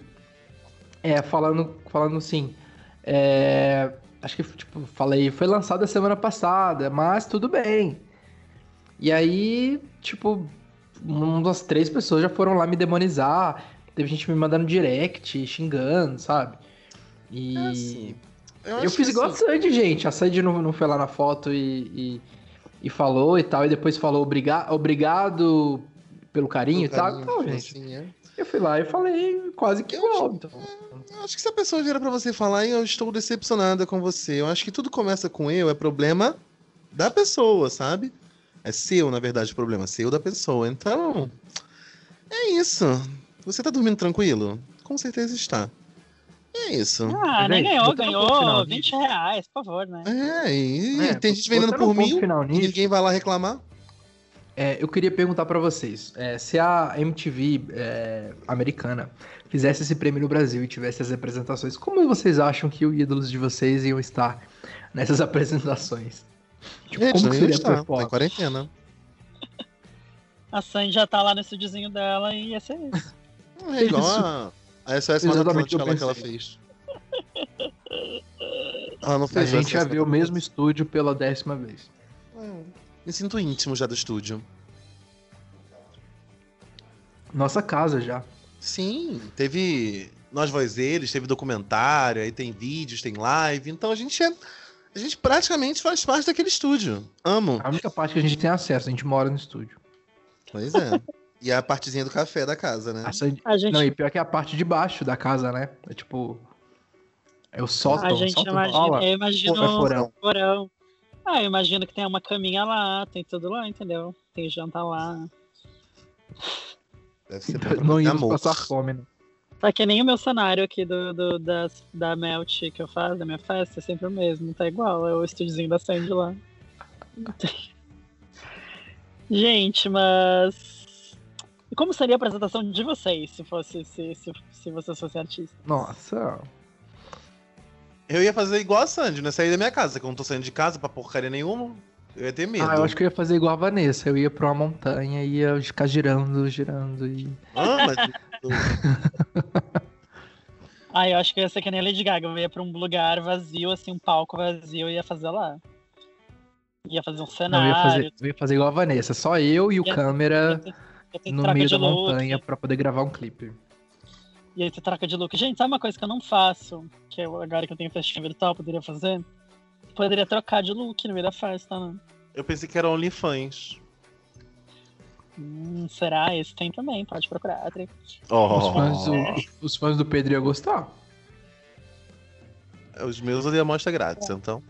é, falando, falando assim. é, acho que, tipo, falei, foi lançado a semana passada, mas tudo bem. E aí, tipo, umas três pessoas já foram lá me demonizar. Teve gente me mandando direct, xingando, sabe? E. É assim, Eu, acho fiz igual a assim, Sandy, gente. A Sandy não, não foi lá na foto e, e, e falou e tal, e depois falou obriga obrigado pelo carinho pelo e tal. Então, gente, assim, é. eu fui lá e falei quase que Eu igual. Então. Eu acho que se a pessoa vier pra você falar, eu estou decepcionada com você, eu acho que tudo começa com eu, é problema da pessoa, sabe? É seu, na verdade, o problema, seu da pessoa. Então, é isso. Você tá dormindo tranquilo? Com certeza está. É isso. Ah, nem Gente, ganhou, ganhou nisso. 20 reais, por favor, né? É, e É, tem gente vendendo por mil e ninguém vai lá reclamar. É, eu queria perguntar pra vocês, é, se a MTV é, americana fizesse esse prêmio no Brasil e tivesse as apresentações, como vocês acham que os ídolos de vocês iam estar nessas (laughs) apresentações? Tipo, como seria a estar, tá em quarentena. A Sandy já tá lá no estúdiozinho dela e ia ser isso. É igual a, a SOS Mata Exatamente o Atlântica que eu lá que ela fez. Ela não A fez gente SOS já Mata viu o mesmo estúdio pela décima vez. Me sinto íntimo já do estúdio. Nossa casa já. Sim, teve Nós Voz Eles, teve documentário, aí tem vídeos, tem live. Então a gente é. A gente praticamente faz parte daquele estúdio. Amo. A única parte que a gente tem acesso, a gente mora no estúdio. Pois é. (laughs) E a partezinha do café da casa, né? A Sandy- A gente, Não, e pior que é a parte de baixo da casa, né? É tipo. É o sótão. a gente sótão imagina, rola. eu imagino Pô, é porão. porão. Ah, eu imagino que tem uma caminha lá, tem tudo lá, entendeu? Tem jantar lá. Deve ser Então, não íamos amor. passar fome, né? Tá que nem o meu cenário aqui do, do- das, da Melt que eu faço, da minha festa, é sempre o mesmo, tá igual, é o estúdiozinho da Sandy lá. (laughs) Gente, mas. Como seria a apresentação de vocês se fosse se, se, se vocês fossem artistas? Nossa. Eu ia fazer igual a Sandy, né? Sair da minha casa, que eu não tô saindo de casa pra porcaria nenhuma. Eu ia ter medo. Ah, eu acho que eu ia fazer igual a Vanessa. Eu ia pra uma montanha e ia ficar girando, girando e. Ah, mas... (laughs) Ah, eu acho que eu ia ser que nem a Lady Gaga. Eu ia pra um lugar vazio, assim, um palco vazio, e ia fazer lá. Ia fazer um Não, eu cenário. ia fazer, eu ia fazer igual a Vanessa. Só eu e o Ia- câmera no meio da look, montanha pra poder gravar um clipe. E aí você troca de look. Gente, sabe uma coisa que eu não faço? Que eu, agora que eu tenho festinha virtual, poderia fazer? Poderia trocar de look no meio da festa, né? Eu pensei que era OnlyFans. Hum, será? Esse tem também, pode procurar. Adri. Oh, Os, fãs do, os fãs do Pedro iam gostar. Os meus eu dei a mostra grátis, então.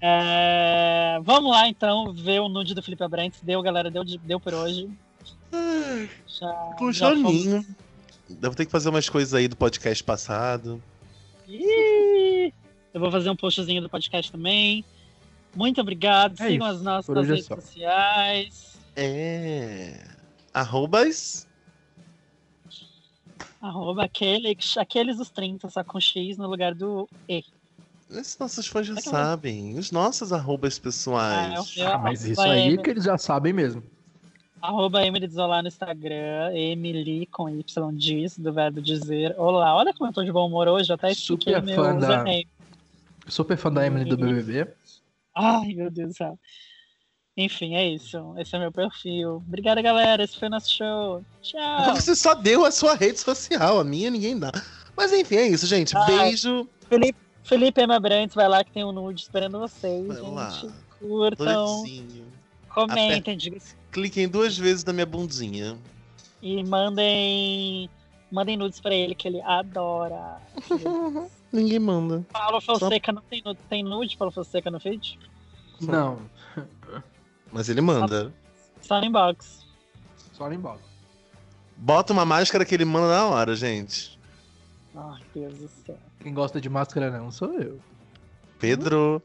É, Vamos lá, então, ver o nude do Felipe Abrantes. Deu, galera, deu, de- deu por hoje. Já, Com já fomos- soninho. Devo ter que fazer umas coisas aí do podcast passado. Ih, Eu vou fazer um postzinho do podcast também. Muito obrigado. É Sigam isso, as nossas é redes só. sociais. É. Arrobas. Arroba aquele, aqueles dos 30, só com X no lugar do E. Esses nossos fãs já Legal. sabem. Os nossos arrobas pessoais. Ah, é Ah, mas isso aí que eles já sabem mesmo. Arroba Emily no Instagram, Emily com Y diz, do verbo dizer. Olá, olha como eu tô de bom humor hoje, até expliquei Super meu fã da- username. Super fã da Emily do BBB. Ai, meu Deus do céu. Enfim, é isso. Esse é meu perfil. Obrigada, galera. Esse foi o nosso show. Tchau. (laughs) Você só deu a sua rede social, a minha ninguém dá. Mas enfim, é isso, gente. Ai. Beijo. Felipe, Felipe Ema Brantes, vai lá que tem um nude esperando vocês, Vai gente. lá. Curtam, Doidinho. Comentem, digam Cliquem duas vezes na minha bundinha. e mandem mandem nudes pra ele que ele adora. (laughs) Ninguém manda. Paulo Fonseca não tem nude, tem nude Paulo Fonseca no feed? Não, Mas ele manda. Só no inbox. só no inbox. Bota uma máscara que ele manda na hora, gente. Ai, Deus do céu. Quem gosta de máscara não sou eu. Pedro.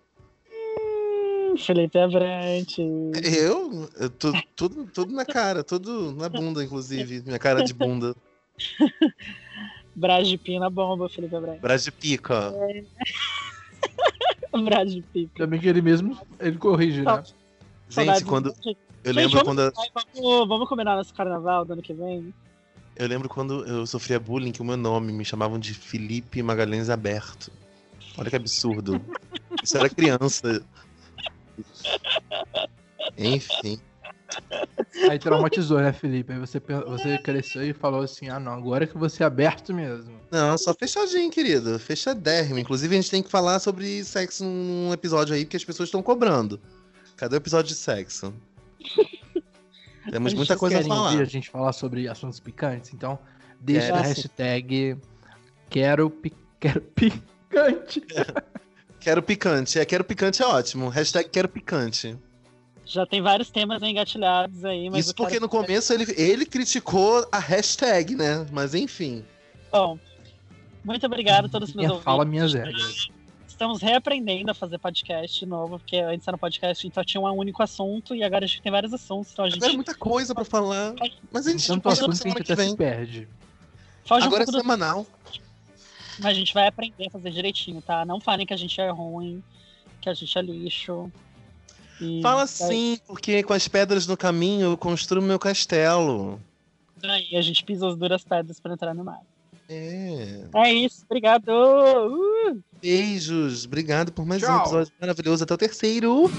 Felipe Abrantes. Eu? eu tu- tudo, tudo na cara, tudo na bunda, inclusive. Minha cara de bunda. (laughs) Brás de Pina bomba, Felipe Abrantes. Braço de pica. (laughs) Brás de. Ainda bem que ele mesmo, ele corrige, né? Gente, quando. Eu lembro Gente, quando. Vamos, vamos combinar nosso carnaval do ano que vem? Eu lembro quando eu sofria bullying que o meu nome me chamavam de Felipe Magalhães Aberto. Olha que absurdo. Isso era criança. Enfim. Aí traumatizou, né, Felipe? Aí você, você cresceu e falou assim: ah, não, agora que você é aberto mesmo. Não, só fechadinho, querido. Fechadérrimo. Inclusive, a gente tem que falar sobre sexo num episódio aí, porque as pessoas estão cobrando. Cadê o episódio de sexo? (laughs) Temos muita coisa a falar. a gente falar sobre assuntos picantes? Então, deixa Quero a hashtag quero, pi- quero picante. (laughs) Quero picante. É, quero picante é ótimo. Hashtag quero picante. Já tem vários temas engatilhados aí, mas Isso porque no começo ele, ele criticou a hashtag, né? Mas enfim. Bom, muito obrigado a todos Minha ouviram. fala, minhas regras. Estamos reaprendendo a fazer podcast de novo, porque antes era um podcast, então tinha um único assunto e agora a gente tem vários assuntos, então a gente Agora é muita coisa pra falar. Mas a gente Tanto posta assunto que a semana gente até se perde. foge um Agora é pouco do semanal. Mas a gente vai aprender a fazer direitinho, tá? Não falem que a gente é ruim, que a gente é lixo. E Fala vai- assim, porque com as pedras no caminho eu construo meu castelo. Aí a gente pisa as duras pedras pra entrar no mar. É. É isso, obrigado! Uh! Beijos. Obrigado por mais um Tchau. episódio maravilhoso. Até o terceiro.